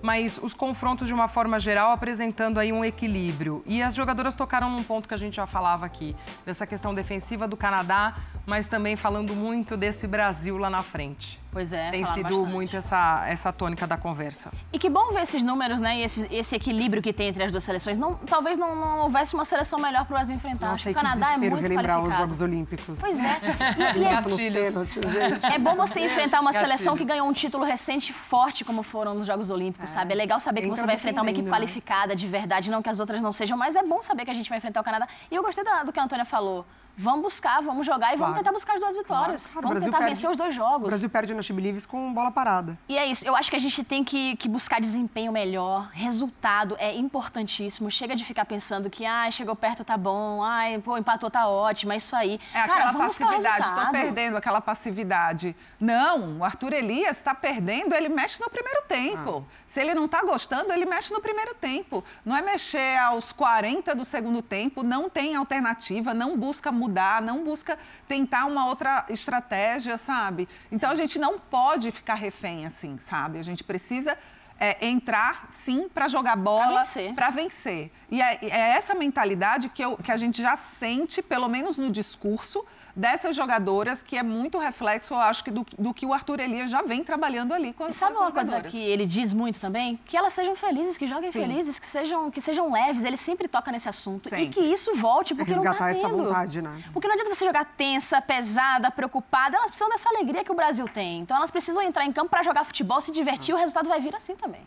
Mas os confrontos, de uma forma geral, apresentando aí um equilíbrio. E as jogadoras tocaram num ponto que a gente já falava aqui, dessa questão defensiva do Canadá, mas também falando muito desse Brasil lá na frente. Pois é, Tem sido bastante. muito essa, essa tônica da conversa. E que bom ver esses números, né? E esse, esse equilíbrio que tem entre as duas seleções. Não, talvez não, não houvesse uma seleção melhor para o Brasil enfrentar. Acho Nossa, que o que Canadá é muito relembrar os. Jogos Olímpicos. Pois é. [laughs] E, e é, pênaltis, é bom você enfrentar uma Gatilho. seleção que ganhou um título recente forte, como foram nos Jogos Olímpicos, sabe? É legal saber que Entra você vai enfrentar uma equipe né? qualificada de verdade, não que as outras não sejam, mas é bom saber que a gente vai enfrentar o Canadá. E eu gostei da- do que a Antônia falou. Vamos buscar, vamos jogar e vamos Claro. tentar buscar as duas vitórias. Claro, o vamos tentar perde- vencer os dois O jogos. Brasil perde na Chibilives com bola parada. E é isso. Eu acho que a gente tem que, que buscar desempenho melhor. Resultado é importantíssimo. Chega de ficar pensando que, ah, chegou perto, tá bom. Ai, pô, empatou, tá ótimo. É isso aí. É Cara, aquela vamos o passividade, estou resultado. perdendo aquela passividade. Não, o Arthur Elias está perdendo, ele mexe no primeiro tempo. Se ele não está gostando, ele mexe no primeiro tempo. Não é mexer aos 40 do segundo tempo, não tem alternativa, não busca mudar, não busca tentar uma outra estratégia, sabe? Então a gente não pode ficar refém assim, sabe? A gente precisa é, entrar, sim, para jogar bola, vencer. para vencer. E é, é essa mentalidade que, eu- que a gente já sente, pelo menos no discurso, dessas jogadoras, que é muito reflexo, eu acho, que do, do que o Arthur Elias já vem trabalhando ali com E as, sabe com as uma coisa que ele diz muito também? Que elas sejam felizes, que joguem Sim. felizes, que sejam, que sejam leves. Ele sempre toca nesse assunto. E Sempre. que isso volte, porque não tá resgatar essa tendo. vontade, né? Porque não adianta você jogar tensa, pesada, preocupada. Elas precisam dessa alegria que o Brasil tem. Então elas precisam entrar em campo para jogar futebol, se divertir. O resultado vai vir assim também.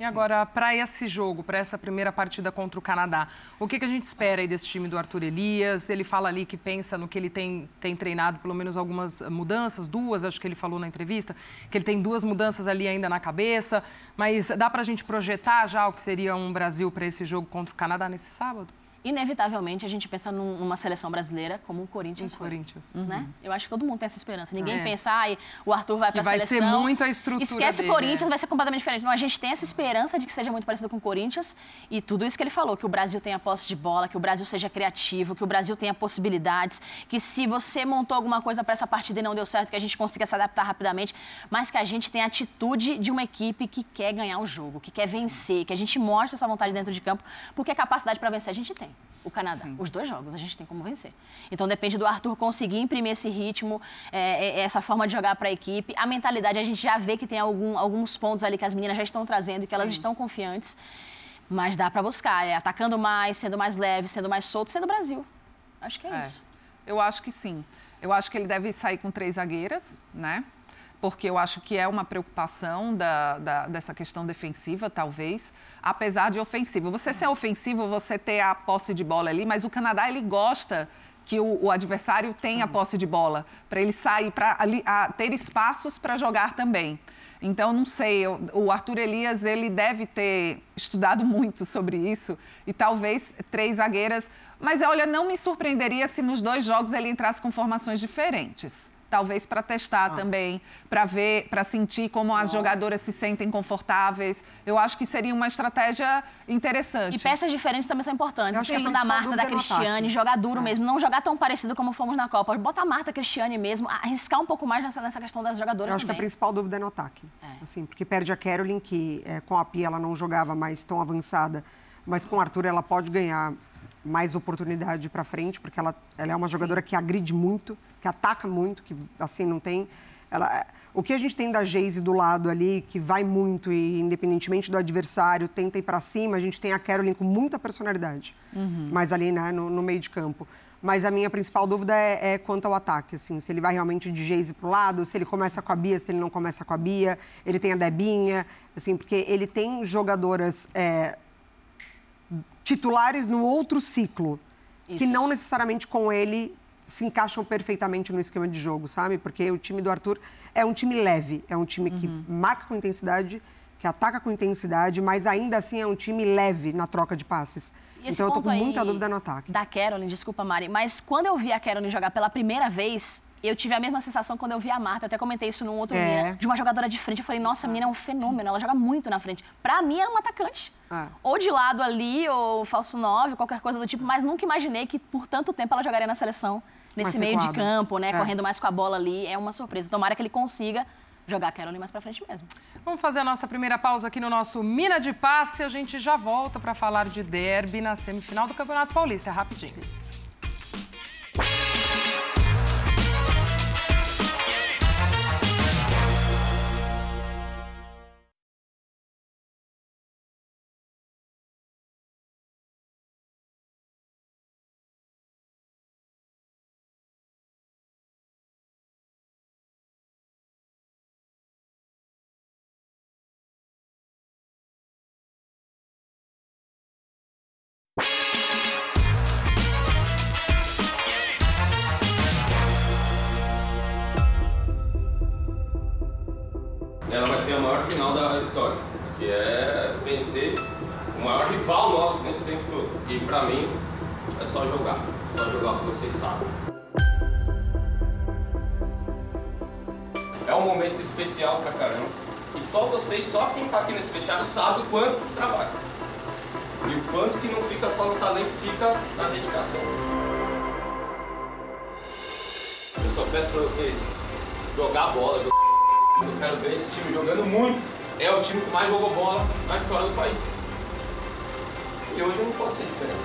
E agora, para esse jogo, para essa primeira partida contra o Canadá, o que, que a gente espera aí desse time do Arthur Elias? Ele fala ali que pensa no que ele tem, tem treinado, pelo menos algumas mudanças, duas, acho que ele falou na entrevista, que ele tem duas mudanças ali ainda na cabeça. Mas dá para a gente projetar já o que seria um Brasil para esse jogo contra o Canadá nesse sábado? Inevitavelmente, a gente pensa num- numa seleção brasileira como o Corinthians Um foi. Corinthians. Né? Eu acho que todo mundo tem essa esperança. Ninguém É. pensa, ai, o Arthur vai para a vai ser seleção. muito a estrutura Esquece dele, o Corinthians, é. vai ser completamente diferente. Não, a gente tem essa esperança de que seja muito parecido com o Corinthians e tudo isso que ele falou, que o Brasil tenha posse de bola, que o Brasil seja criativo, que o Brasil tenha possibilidades, que se você montou alguma coisa para essa partida e não deu certo, que a gente consiga se adaptar rapidamente, mas que a gente tenha a atitude de uma equipe que quer ganhar o jogo, que quer vencer, que a gente mostre essa vontade dentro de campo, porque a capacidade para vencer a gente tem. O Canadá, os dois jogos, a gente tem como vencer. Então depende do Arthur conseguir imprimir esse ritmo, é, é, essa forma de jogar para a equipe. A mentalidade, a gente já vê que tem algum- alguns pontos ali que as meninas já estão trazendo e que elas estão confiantes. Mas dá para buscar, é atacando mais, sendo mais leve, sendo mais solto, sendo Brasil. Acho que é, É. isso. Eu acho que sim. Eu acho que ele deve sair com três zagueiras, né? Porque eu acho que é uma preocupação da, da- dessa questão defensiva, talvez, apesar de ofensiva. Você ser ofensivo, você ter a posse de bola ali, mas o Canadá, ele gosta que o, o adversário tenha a posse de bola, para ele sair, para ter espaços para jogar também. Então, não sei, eu- o Arthur Elias, ele deve ter estudado muito sobre isso e talvez três zagueiras. Mas, olha, não me surpreenderia se nos dois jogos ele entrasse com formações diferentes. Talvez para testar também, para ver, para sentir como as jogadoras se sentem confortáveis. Eu acho que seria uma estratégia interessante. E peças diferentes também são importantes. Eu A acho que a questão da principal Marta, da é Cristiane, jogar duro É. mesmo. Não jogar tão parecido como fomos na Copa. Bota a Marta, a Cristiane mesmo, arriscar um pouco mais nessa, nessa questão das jogadoras Eu acho que a também. principal dúvida é no ataque. Assim, porque perde a Carolyn, que é, com a Pia ela não jogava mais tão avançada, mas com o Arthur ela pode ganhar mais oportunidade para frente, porque ela, ela é uma jogadora Sim. que agride muito, que ataca muito, que assim não tem. Ela, o que a gente tem da Geise do lado ali, que vai muito e independentemente do adversário, tenta ir para cima, a gente tem a Caroline com muita personalidade, uhum. mas ali né, no, no, meio de campo. Mas a minha principal dúvida é, é quanto ao ataque, assim, se ele vai realmente de Geise para o lado, se ele começa com a Bia, se ele não começa com a Bia, ele tem a Debinha, assim, porque ele tem jogadoras é, titulares no outro ciclo, Isso. que não necessariamente com ele se encaixam perfeitamente no esquema de jogo, sabe? Porque o time do Arthur é um time leve, é um time que uhum. marca com intensidade, que ataca com intensidade, mas ainda assim é um time leve na troca de passes. Então eu tô com muita dúvida no ataque. Da Caroline, desculpa, Mari, mas quando eu vi a Caroline jogar pela primeira vez, eu tive a mesma sensação quando eu vi a Marta, eu até comentei isso num outro é. dia, de uma jogadora de frente. Eu falei, nossa, a menina é um fenômeno, ela joga muito na frente. Pra mim, era um atacante. É. Ou de lado ali, ou falso 9, qualquer coisa do tipo, mas nunca imaginei que por tanto tempo ela jogaria na seleção, nesse meio de campo, né? É. Correndo mais com a bola ali. É uma surpresa. Tomara que ele consiga jogar a Caroline mais pra frente mesmo. Vamos fazer a nossa primeira pausa aqui no nosso Mina de Passe. A gente já volta para falar de derby na semifinal do Campeonato Paulista. É rapidinho. Isso. Quanto trabalha. E o quanto que não fica só no talento, fica na dedicação. Eu só peço pra vocês jogar bola, jogar [laughs] eu quero ver esse time jogando muito. É o time que mais jogou bola mais fora do país. E hoje não pode ser diferente.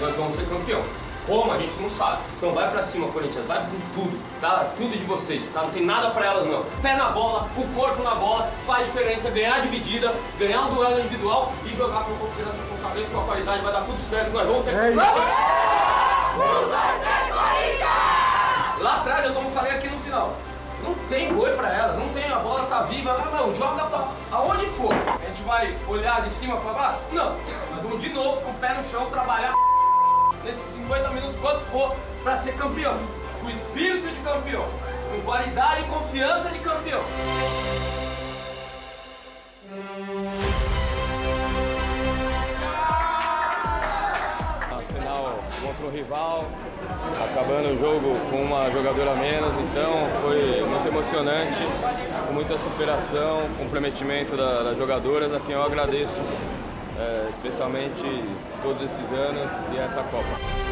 Nós vamos ser campeão. Como a gente não sabe. Então vai pra cima, Corinthians, vai com tudo. Dá tudo de vocês, tá? Não tem nada pra elas não. Pé na bola, o corpo na bola, faz diferença, ganhar dividida, ganhar um duelo individual e jogar com confiança, com cabeça, com a qualidade, vai dar tudo certo, nós vamos ser campeões. Um, dois, três, Corinthians! Lá atrás, eu como falei aqui no final, não tem boi pra ela, não tem, a bola tá viva, ah, não, joga pra aonde for. A gente vai olhar de cima pra baixo? Não. Nós vamos de novo com o pé no chão trabalhar nesses 50 minutos, quanto for, pra ser campeão. Com espírito de campeão, com qualidade e confiança de campeão. Contra o rival, acabando o jogo com uma jogadora a menos, então foi muito emocionante, com muita superação, comprometimento da, das jogadoras, a quem eu agradeço é, especialmente todos esses anos e essa Copa.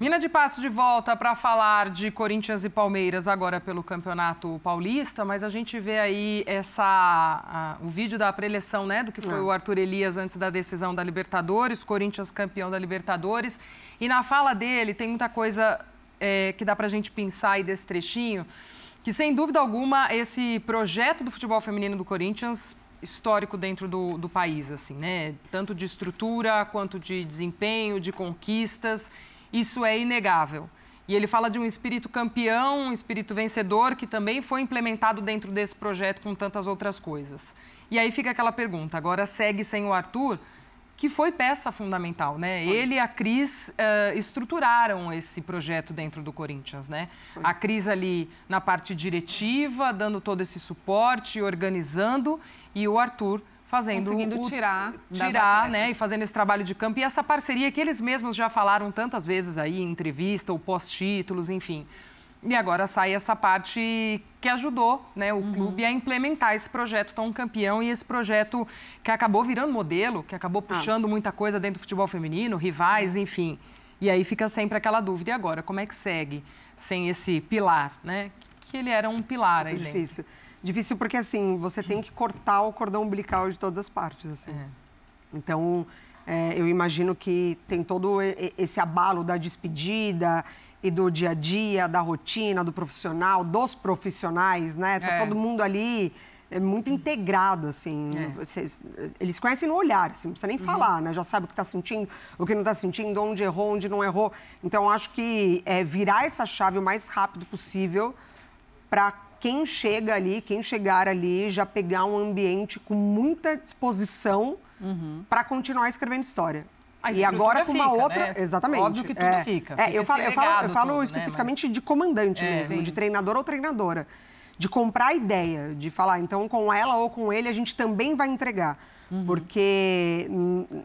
Mina de Passo de volta para falar de Corinthians e Palmeiras agora pelo Campeonato Paulista, mas a gente vê aí essa a, o vídeo da preleção, né, do que foi Não. o Arthur Elias antes da decisão da Libertadores, Corinthians campeão da Libertadores, e na fala dele tem muita coisa é, que dá para a gente pensar aí desse trechinho, que sem dúvida alguma esse projeto do futebol feminino do Corinthians histórico dentro do, do país, assim, né, tanto de estrutura quanto de desempenho, de conquistas isso é inegável. E ele fala de um espírito campeão, um espírito vencedor, que também foi implementado dentro desse projeto com tantas outras coisas. E aí fica aquela pergunta: agora segue sem o Arthur, que foi peça fundamental, né? Foi. Ele e a Cris uh, estruturaram esse projeto dentro do Corinthians, né? Foi. A Cris ali na parte diretiva, dando todo esse suporte, organizando, e o Arthur fazendo conseguindo o, tirar tirar né e fazendo esse trabalho de campo e essa parceria que eles mesmos já falaram tantas vezes aí em entrevista ou pós títulos enfim e agora sai essa parte que ajudou né, o uhum. clube a implementar esse projeto tão campeão e esse projeto que acabou virando modelo, que acabou ah. puxando ah. muita coisa dentro do futebol feminino, rivais, Sim. enfim. E aí fica sempre aquela dúvida, e agora, como é que segue sem esse pilar, né? Que ele era um pilar Isso aí é difícil. Dentro. Difícil porque, assim, você tem que cortar o cordão umbilical de todas as partes, assim. Então, é, eu imagino que tem todo esse abalo da despedida e do dia a dia, da rotina, do profissional, dos profissionais, né? Tá É. todo mundo ali é muito integrado, assim. Vocês- eles conhecem no olhar, assim, não precisa nem falar, né? Já sabe o que está sentindo, o que não está sentindo, onde errou, onde não errou. Então, acho que é virar essa chave o mais rápido possível para quem chega ali, quem chegar ali, já pegar um ambiente com muita disposição para continuar escrevendo história. A e agora com uma fica, outra, né? exatamente. Óbvio que tudo é, fica. É, Fica eu falo, eu falo, eu falo todo, né? especificamente de comandante É. mesmo, Sim. de treinador ou treinadora, de comprar a ideia, de falar, então com ela ou com ele a gente também vai entregar. Uhum. Porque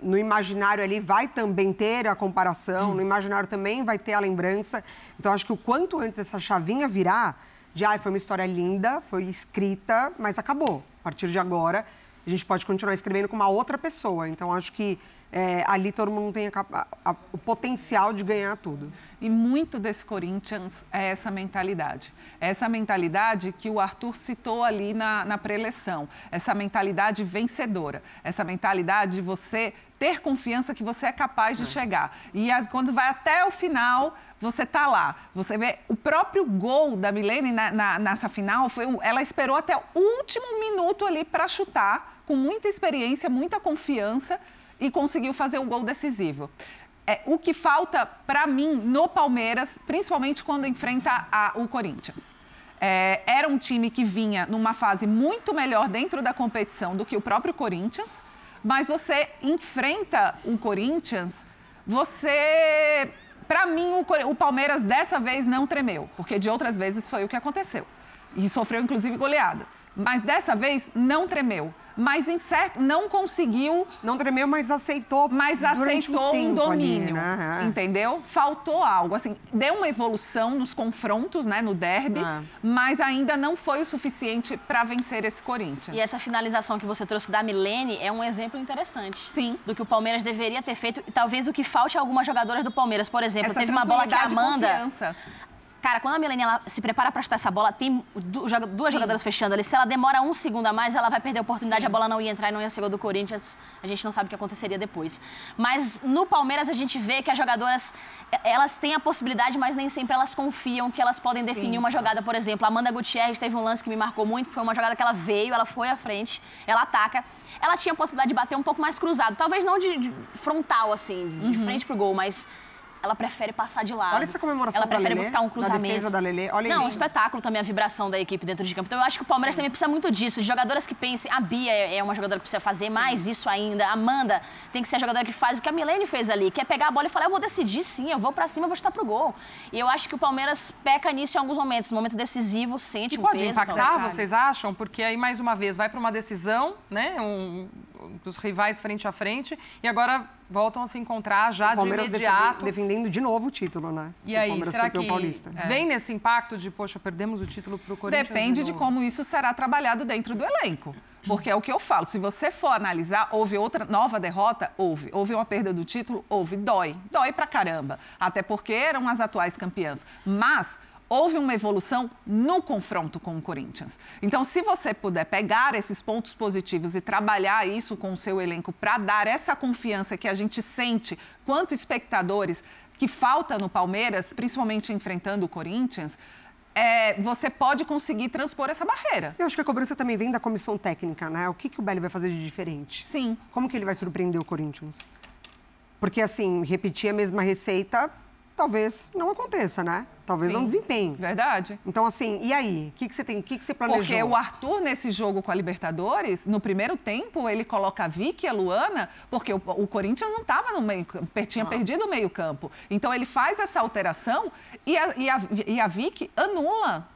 no imaginário ali vai também ter a comparação, Uhum. no imaginário também vai ter a lembrança. Então acho que o quanto antes essa chavinha virar, de ah, foi uma história linda, foi escrita, mas acabou. A partir de agora, a gente pode continuar escrevendo com uma outra pessoa. Então acho que é, ali todo mundo tem a a- o potencial de ganhar tudo. E muito desse Corinthians é essa mentalidade. É essa mentalidade que o Arthur citou ali na, na preleção. Essa mentalidade vencedora. Essa mentalidade de você ter confiança que você é capaz de chegar. E as- quando vai até o final, você está lá. Você vê o próprio gol da Milene na- na- nessa final, foi, ela esperou até o último minuto ali para chutar, com muita experiência, muita confiança e conseguiu fazer o gol decisivo. É, o que falta para mim no Palmeiras, principalmente quando enfrenta a- o Corinthians. É, era um time que vinha numa fase muito melhor dentro da competição do que o próprio Corinthians, mas você enfrenta o Corinthians, você. Para mim, o, Palmeiras dessa vez não tremeu, porque de outras vezes foi o que aconteceu. E sofreu, inclusive, goleada. Mas dessa vez não tremeu. Mas em certo, não conseguiu. Não tremeu, mas aceitou. Mas um aceitou um, tempo ali, domínio. né? É. Entendeu? Faltou algo. Assim, deu uma evolução nos confrontos, né, no derby, É. mas ainda não foi o suficiente para vencer esse Corinthians. E essa finalização que você trouxe da Milene é um exemplo interessante. Sim. Do que o Palmeiras deveria ter feito e talvez o que falte a algumas jogadoras do Palmeiras. Por exemplo, Essa teve uma bola que a Amanda. confiança. Cara, quando a Milene se prepara para chutar essa bola, tem duas jogadoras fechando ali. Se ela demora um segundo a mais, ela vai perder a oportunidade, a bola não ia entrar e não ia ser gol do Corinthians. A gente não sabe o que aconteceria depois. Mas no Palmeiras a gente vê que as jogadoras, elas têm a possibilidade, mas nem sempre elas confiam que elas podem definir uma jogada. Por exemplo, a Amanda Gutierrez teve um lance que me marcou muito, que foi uma jogada que ela veio, ela foi à frente, ela ataca. Ela tinha a possibilidade de bater um pouco mais cruzado. Talvez não de, de frontal, assim, de frente pro gol, mas... Ela prefere passar de lado. Olha essa comemoração Ela prefere Lelê, buscar um cruzamento. defesa da Lelê. Olha Não, um espetáculo também a vibração da equipe dentro de campo. Então eu acho que o Palmeiras também precisa muito disso, de jogadoras que pensem. A Bia é é uma jogadora que precisa fazer mais isso ainda. A Amanda tem que ser a jogadora que faz o que a Milene fez ali, que é pegar a bola e falar: eu vou decidir sim, eu vou pra cima, eu vou chutar pro gol. E eu acho que o Palmeiras peca nisso em alguns momentos. No momento decisivo, sente E um pode peso. impactar, talvez. vocês acham? Porque aí, mais uma vez, vai para uma decisão, né? Um, dos rivais frente a frente, e agora voltam a se encontrar já O de imediato. defende- defendendo de novo o título, né? E O aí, Palmeiras será que paulista. vem nesse impacto de, poxa, perdemos o título pro Corinthians? Depende de novo? como isso será trabalhado dentro do elenco. Porque é o que eu falo, se você for analisar, houve outra nova derrota? Houve. Houve uma perda do título? Houve. Dói. Dói pra caramba. Até porque eram as atuais campeãs. Mas houve uma evolução no confronto com o Corinthians. Então, se você puder pegar esses pontos positivos e trabalhar isso com o seu elenco para dar essa confiança que a gente sente quanto espectadores que falta no Palmeiras, principalmente enfrentando o Corinthians, é, você pode conseguir transpor essa barreira. Eu acho que a cobrança também vem da comissão técnica, né? O que, que o Belli vai fazer de diferente? Sim. Como que ele vai surpreender o Corinthians? Porque, assim, repetir a mesma receita talvez não aconteça, né? Talvez Sim. não desempenhe. Verdade. Então, assim, e aí? O que, que você tem? O que, que você planejou? Porque o Arthur, nesse jogo com a Libertadores, no primeiro tempo, ele coloca a Vicky e a Luana, porque o, o Corinthians não estava no meio tinha perdido o meio campo. Então ele faz essa alteração e a, e a, e a Vicky anula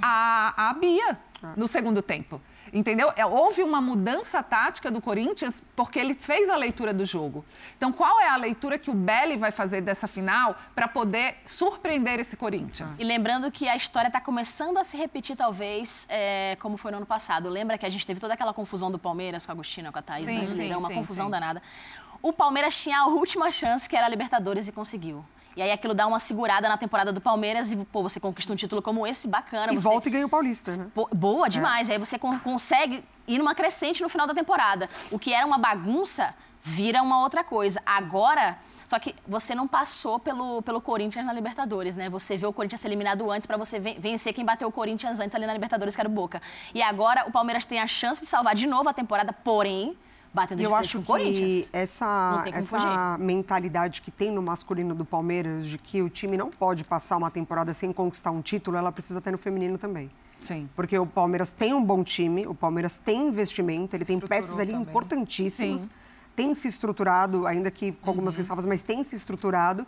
a, a Bia no segundo tempo. Entendeu? É, Houve uma mudança tática do Corinthians porque ele fez a leitura do jogo. Então, qual é a leitura que o Belli vai fazer dessa final para poder surpreender esse Corinthians? E lembrando que a história está começando a se repetir, talvez, é, como foi no ano passado. Lembra que a gente teve toda aquela confusão do Palmeiras com a Agostina, com a Thaís Sim, Brasileirão, sim, uma sim, confusão sim. danada. O Palmeiras tinha a última chance, que era a Libertadores, e conseguiu. E aí aquilo dá uma segurada na temporada do Palmeiras e, pô, você conquista um título como esse, bacana. E você... volta e ganha o Paulista, né? Boa demais. Aí você con- consegue ir numa crescente no final da temporada. O que era uma bagunça vira uma outra coisa. Agora. Só que você não passou pelo, pelo Corinthians na Libertadores, né? Você vê o Corinthians ser eliminado antes para você ven- vencer quem bateu o Corinthians antes ali na Libertadores, que era o Boca. E agora o Palmeiras tem a chance de salvar de novo a temporada, porém, batendo de Eu acho com que essa, tem essa mentalidade que tem no masculino do Palmeiras de que o time não pode passar uma temporada sem conquistar um título, ela precisa ter no feminino também. Sim. Porque o Palmeiras tem um bom time, o Palmeiras tem investimento, ele tem Estruturou peças ali também. importantíssimas, Sim. tem se estruturado, ainda que com algumas ressalvas, mas tem se estruturado.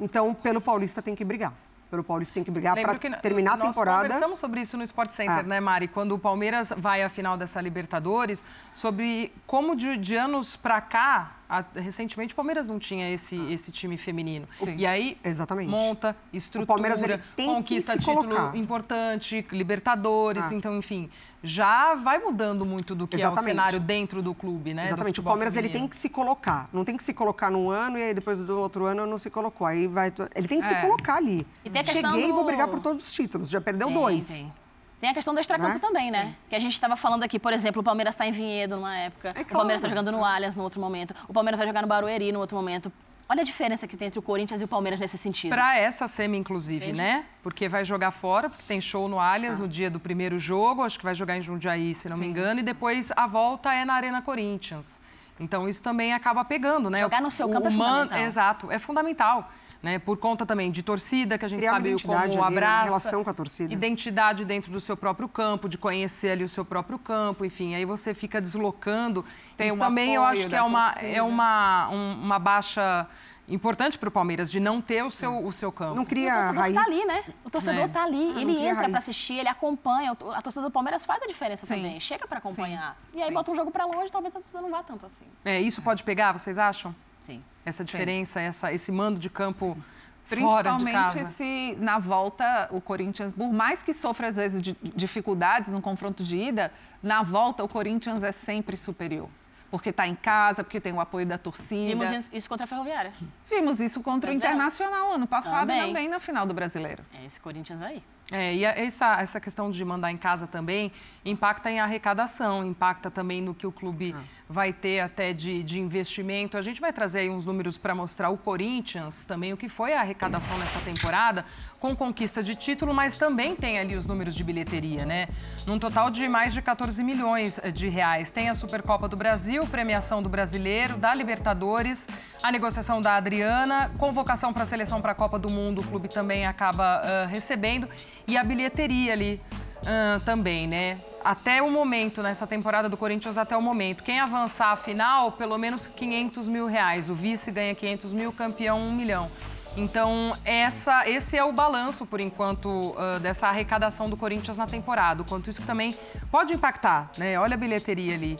Então, pelo Paulista tem que brigar. Pelo Paulista tem que brigar para terminar a nós temporada. conversamos sobre isso no Sport Center, Ah. né, Mari? Quando o Palmeiras vai à final dessa Libertadores, sobre como de, de anos pra cá, a- recentemente o Palmeiras não tinha esse, esse time feminino. Sim. E aí Exatamente. monta, estrutura, Palmeiras, ele tem que conquista se título colocar. importante, Libertadores, Ah. então, enfim, já vai mudando muito do que é o Exatamente. cenário dentro do clube, né? do Exatamente. O Palmeiras ele feminino. tem que se colocar. Não tem que se colocar num ano e aí depois do outro ano não se colocou. Aí vai. Ele tem que se É. colocar ali. E tem a Cheguei e vou do- brigar por todos os títulos. Já perdeu Tem, dois. tem. Tem a questão do extracampo Né? também, né? Que a gente estava falando aqui, por exemplo, o Palmeiras está em Vinhedo numa época, o Palmeiras está jogando no Allianz no outro momento, o Palmeiras vai jogar no Barueri no outro momento. Olha a diferença que tem entre o Corinthians e o Palmeiras nesse sentido. Para essa semi, inclusive, Entende? né? Porque vai jogar fora, porque tem show no Allianz Ah. no dia do primeiro jogo, acho que vai jogar em Jundiaí, se não me Sim. engano, e depois a volta é na Arena Corinthians. Então isso também acaba pegando, né? Jogar no seu O- campo é o man- fundamental. Exato, é fundamental. Né, por conta também de torcida, que a gente Criar sabe como ali, né, uma abraça. relação com a torcida. Identidade dentro do seu próprio campo, de conhecer ali o seu próprio campo, enfim. Aí você fica deslocando. Tem Isso um também eu acho que é uma, torcida. é uma, um- uma baixa importante para o Palmeiras, de não ter o seu, o seu campo. Não o cria torcedor raiz. tá ali, né? O torcedor É. tá ali, Ah, ele entra para assistir, ele acompanha. O- A torcida do Palmeiras faz a diferença Sim. também, chega para acompanhar. Sim. E aí Sim. bota um jogo para longe, talvez a torcida não vá tanto assim. É, isso pode pegar, vocês acham? Sim. Essa diferença, essa, esse mando de campo fora de Principalmente se na volta o Corinthians, por mais que sofra às vezes de dificuldades no confronto de ida, na volta o Corinthians é sempre superior. Porque está em casa, porque tem o apoio da torcida. Vimos isso- contra a Ferroviária. Vimos isso contra o Brasileirão. Internacional ano passado e Também. também na final do Brasileiro. É esse Corinthians aí. É, e essa, essa questão de mandar em casa também impacta em arrecadação, impacta também no que o clube vai ter até de, de investimento. A gente vai trazer aí uns números para mostrar o Corinthians também, o que foi a arrecadação nessa temporada, com conquista de título, mas também tem ali os números de bilheteria, né? Num total de mais de 14 milhões eh, de reais. Tem a Supercopa do Brasil, premiação do Brasileiro, da Libertadores, a negociação da Adriana, convocação para a seleção para a Copa do Mundo, o clube também acaba ah, recebendo, e a bilheteria ali ah, também, né? Até o momento, nessa temporada do Corinthians, até o momento. Quem avançar a final, pelo menos 500 mil reais. O vice ganha 500 mil, campeão 1 milhão. Então, essa, esse é o balanço, por enquanto, ah, dessa arrecadação do Corinthians na temporada. O quanto isso também pode impactar, né? Olha a bilheteria ali.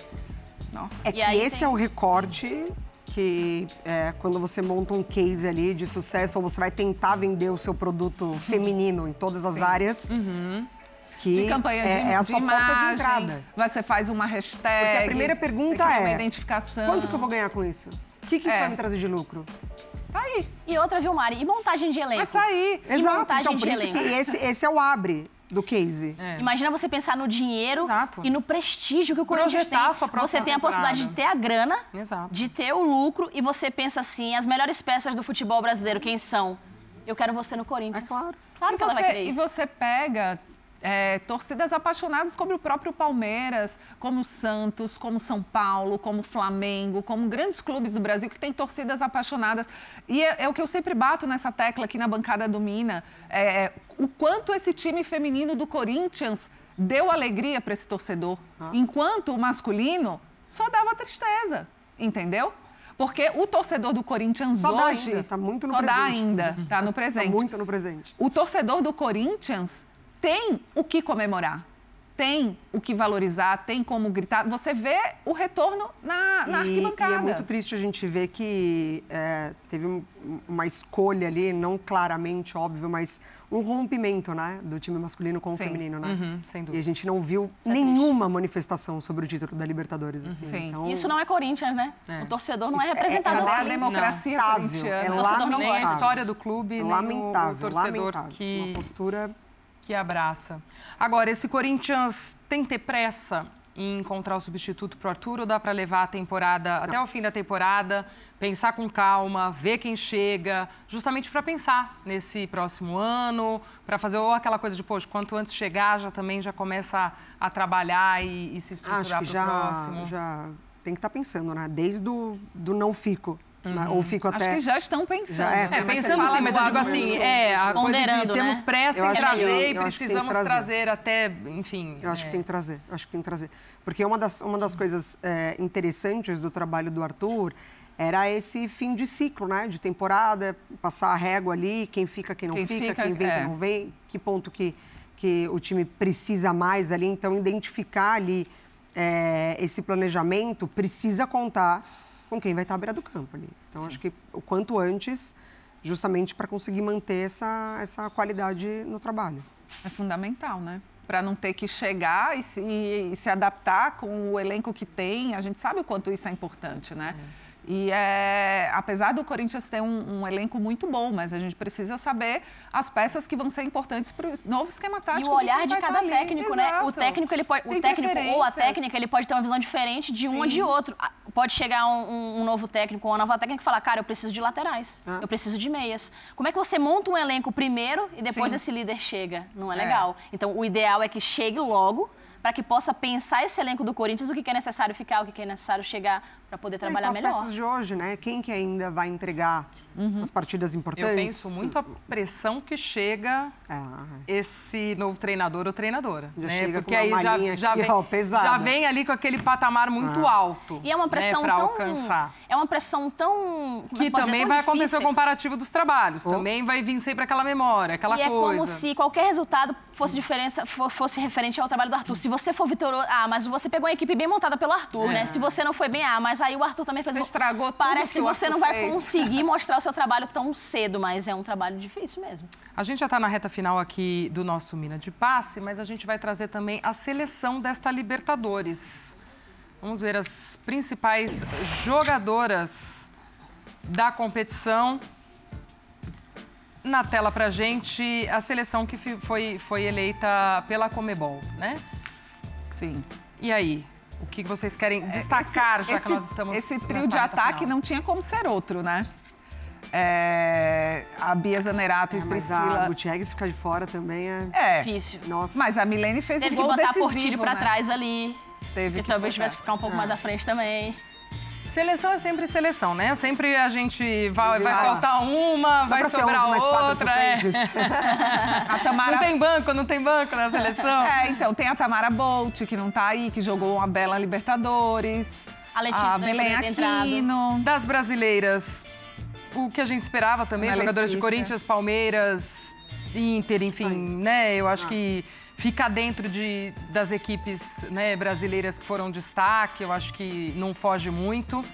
Nossa. É E que aí esse tem- é o recorte que é, quando você monta um case ali de sucesso ou você vai tentar vender o seu produto feminino em todas as áreas, que De campanha de, é, é a de sua porta de imagem, entrada. Você faz uma hashtag. Porque a primeira você pergunta cria uma é, identificação. quanto que eu vou ganhar com isso? O que, que isso É. vai me trazer de lucro? Tá aí. E outra, viu, Mari? E montagem de elenco? Mas tá aí. E Exato, montagem então por de isso elenco? que esse, esse é o abre do case. É. Imagina você pensar no dinheiro Exato. e no prestígio que o Corinthians tem. a sua próxima Você tem a possibilidade de ter a grana, Exato. de ter o lucro e você pensa assim, as melhores peças do futebol brasileiro, quem são? Eu quero você no Corinthians. É claro. Claro e que ela vai você, querer. E você pega é, torcidas apaixonadas como o próprio Palmeiras, como o Santos, como São Paulo, como o Flamengo, como grandes clubes do Brasil que têm torcidas apaixonadas. E é, é o que eu sempre bato nessa tecla aqui na bancada do Mina, é, é, o quanto esse time feminino do Corinthians deu alegria para esse torcedor, enquanto o masculino só dava tristeza, entendeu? Porque o torcedor do Corinthians Só dá hoje ainda, tá muito no só dá presente. ainda, tá no [laughs] presente Tá muito no presente. o torcedor do Corinthians tem o que comemorar. tem o que valorizar, tem como gritar. Você vê o retorno na, na e, arquibancada. E é muito triste a gente ver que é, teve um, uma escolha ali, não claramente óbvio, mas um rompimento, né, do time masculino com o Sim. feminino, né? Uhum, sem dúvida. E a gente não viu Isso é nenhuma manifestação sobre o título da Libertadores, assim. Sim. Então, Isso não é Corinthians, né? É. O torcedor não é Isso é- representado é a assim. democracia lamentável, corintiana? é O torcedor não Nem a história do clube, nem o- lamentável, o torcedor lamentável. Isso é que, Uma postura que abraça. Agora, esse Corinthians tem que ter pressa em encontrar o substituto para o Arthur ou dá para levar a temporada até o fim da temporada, pensar com calma, ver quem chega, justamente para pensar nesse próximo ano, para fazer ou aquela coisa de, poxa, quanto antes chegar, já também já começa a, a trabalhar e, e se estruturar para o já, próximo. já tem que estar pensando, né? Desde o do não fico, né? ou fico até... Acho que já estão pensando. Já é, É, Mas você pensando sim, mas eu digo assim, é, a coisa de Ponderando, temos né? pressa em que- trazer e que que precisamos trazer. trazer até, enfim. Eu acho que é. tem que trazer, eu acho que tem que trazer. Porque uma das, uma das coisas é, interessantes do trabalho do Arthur era esse fim de ciclo, né? De temporada, passar a régua ali, quem fica, quem não Quem fica, fica, quem vem, é. quem não vem, que ponto que, que o time precisa mais ali. Então, identificar ali é, esse planejamento precisa contar com quem vai estar à beira do campo ali. Então, acho que o quanto antes, justamente para conseguir manter essa, essa qualidade no trabalho. É fundamental, né? Para não ter que chegar e se, e se adaptar com o elenco que tem. A gente sabe o quanto isso é importante, né? E é, apesar do Corinthians ter um, um elenco muito bom, mas a gente precisa saber as peças que vão ser importantes para o novo esquema tático. E o olhar de cada ali. técnico, né? O Exato. técnico, ele pode, o técnico ou a técnica, ele pode ter uma visão diferente de um ou de Sim. outro. Ah, Pode chegar um, um- novo técnico ou uma nova técnica e falar, cara, eu preciso de laterais, Ah. eu preciso de meias. Como é que você monta um elenco primeiro e depois Sim. esse líder chega? Não é É. legal. Então, o ideal é que chegue logo para que possa pensar esse elenco do Corinthians, o que é necessário ficar, o que é necessário chegar para poder É, trabalhar com as melhor. peças de hoje, né? Quem que ainda vai entregar as partidas importantes? Eu penso muito a pressão que chega esse novo treinador ou treinadora. Já né? chega Porque com aí já, já, aqui, vem, ó, pesada. já vem ali com aquele patamar muito Ah. alto. E é uma pressão né, pra tão. alcançar. É uma pressão tão. é Que também tão vai acontecer o difícil. comparativo dos trabalhos. Também vai vir sempre aquela memória, aquela e é coisa. como se qualquer resultado fosse diferença, fo- fosse referente ao trabalho do Arthur. Se você for vitorioso, ah, mas você pegou uma equipe bem montada pelo Arthur, É. né? Se você não foi bem, ah, mas aí o Arthur também fez. Você estragou tudo Parece que que, você não vai fez. conseguir mostrar o seu trabalho tão cedo, mas é um trabalho difícil mesmo. A gente já está na reta final aqui do nosso Mina de Passe, mas a gente vai trazer também a seleção desta Libertadores. Vamos ver as principais jogadoras da competição. Na tela pra gente, a seleção que foi, foi eleita pela Comebol, né? Sim. E aí? O que vocês querem destacar, já que Esse- nós estamos Esse trio de ataque final? não tinha como ser outro, né? É, a Bia Zanerato e É, mas Priscila. a Gutierrez ficar de fora também é... É. Difícil. Nossa. Mas a Milene fez Teve o que gol botar decisivo, Portilho pra né? trás ali. Teve que, que talvez botar. tivesse que ficar um pouco mais à frente também. Seleção é sempre seleção, né? Sempre a gente vai, vai Ah. faltar uma, Dá vai sobrar 11 mais quatro outra. é. [laughs] A Tamara... Não tem banco, não tem banco na seleção. É, então, tem a Tamara Bolt, que não tá aí, que jogou uma bela Libertadores. A Letícia a também Belém. Aquino. Das brasileiras, o que a gente esperava também, Ana jogadoras de. Corinthians, Palmeiras, Inter, enfim, né? Eu acho que ficar dentro de, das equipes né, brasileiras que foram destaque, eu acho que não foge muito.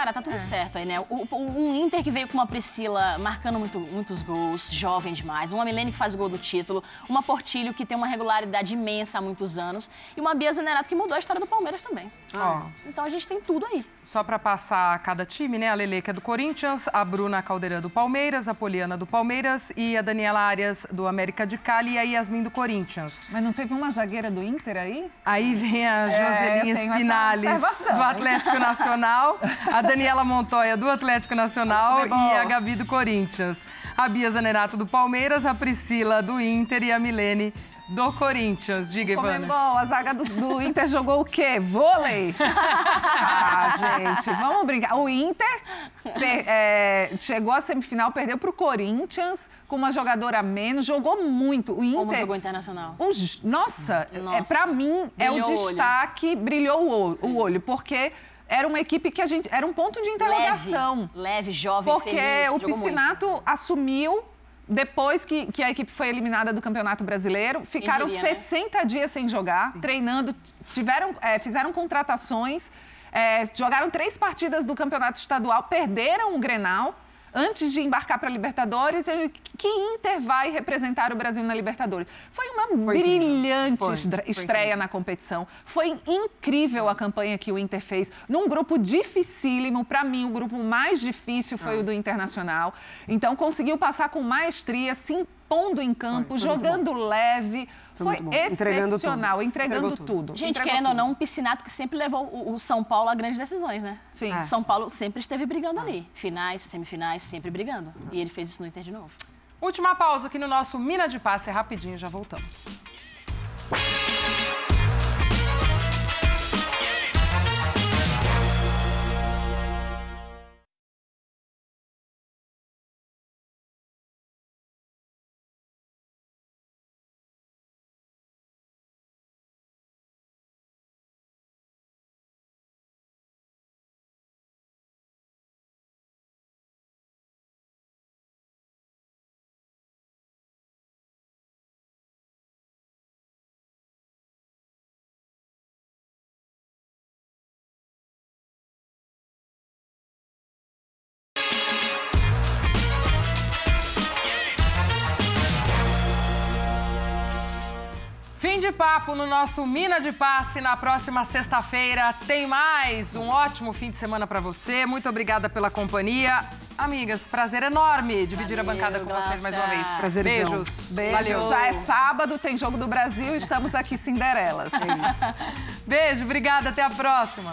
Cara, tá tudo certo aí, né? O, o- um Inter que veio com uma Priscila marcando muito- muitos gols, jovem demais. Uma Milene que faz o gol do título. Uma Portilho que tem uma regularidade imensa há muitos anos. E uma Bia Zenerato que mudou a história do Palmeiras também. Ó, Então a gente tem tudo aí. Só para passar cada time, né? A Lele, que é do Corinthians, a Bruna Caldeirão do Palmeiras, a Poliana do Palmeiras e a Daniela Arias do América de Cali e a Yasmin do Corinthians. Mas não teve uma zagueira do Inter aí? Aí vem a É, Joselinha essa Spinales do? Atlético Nacional, a [laughs] Daniela Montoya do Atlético Nacional e a Gabi do Corinthians. A Bia Zanerato do Palmeiras, a Priscila do Inter e a Milene do Corinthians. Diga, Ivana. Comembol, a zaga do, do Inter jogou o quê? Vôlei? [laughs] Ah, gente, vamos brincar. O Inter per- é, chegou à semifinal, perdeu para o Corinthians com uma jogadora a menos, jogou muito. O Como Inter. jogou internacional. Os- nossa, Nossa. é para mim é o Brilhou o destaque, brilhou o olho, o olho, porque era uma equipe que a gente era um ponto de interrogação. Leve, leve jovem, Porque feliz. o jogou muito. Piscinato assumiu depois que, que a equipe foi eliminada do Campeonato Brasileiro, ficaram diria, né? 60 dias sem jogar, treinando, tiveram, é, fizeram contratações, é, jogaram três partidas do Campeonato Estadual, perderam o Grenal antes de embarcar para a Libertadores. Que Inter vai representar o Brasil na Libertadores? Foi uma brilhante Foi, foi estreia na competição. Foi incrível a campanha que o Inter fez, num grupo dificílimo. Para mim, o grupo mais difícil foi Ah. o do Internacional. Então, conseguiu passar com maestria, se impondo em campo, Foi, foi jogando leve. Foi Foi. Entregando excepcional, tudo. entregando, Entregou tudo. tudo. Gente, Entregou querendo ou tudo. não, um piscinato que sempre levou o, o São Paulo a grandes decisões, né? Sim. O São Paulo sempre esteve brigando ali. Finais, semifinais, sempre brigando. E ele fez isso no Inter de novo. Última pausa aqui no nosso Mina de Passe, é rapidinho, já voltamos. Fim de papo no nosso Mina de Passe. Na próxima sexta-feira tem mais. Um ótimo fim de semana para você. Muito obrigada pela companhia. Amigas, prazer enorme dividir a Valeu, bancada com vocês mais uma vez. Prazerzão. Beijos. Beijo. Valeu. Já é sábado, tem jogo do Brasil, estamos aqui Cinderelas. [laughs] Beijo, obrigada. Até a próxima.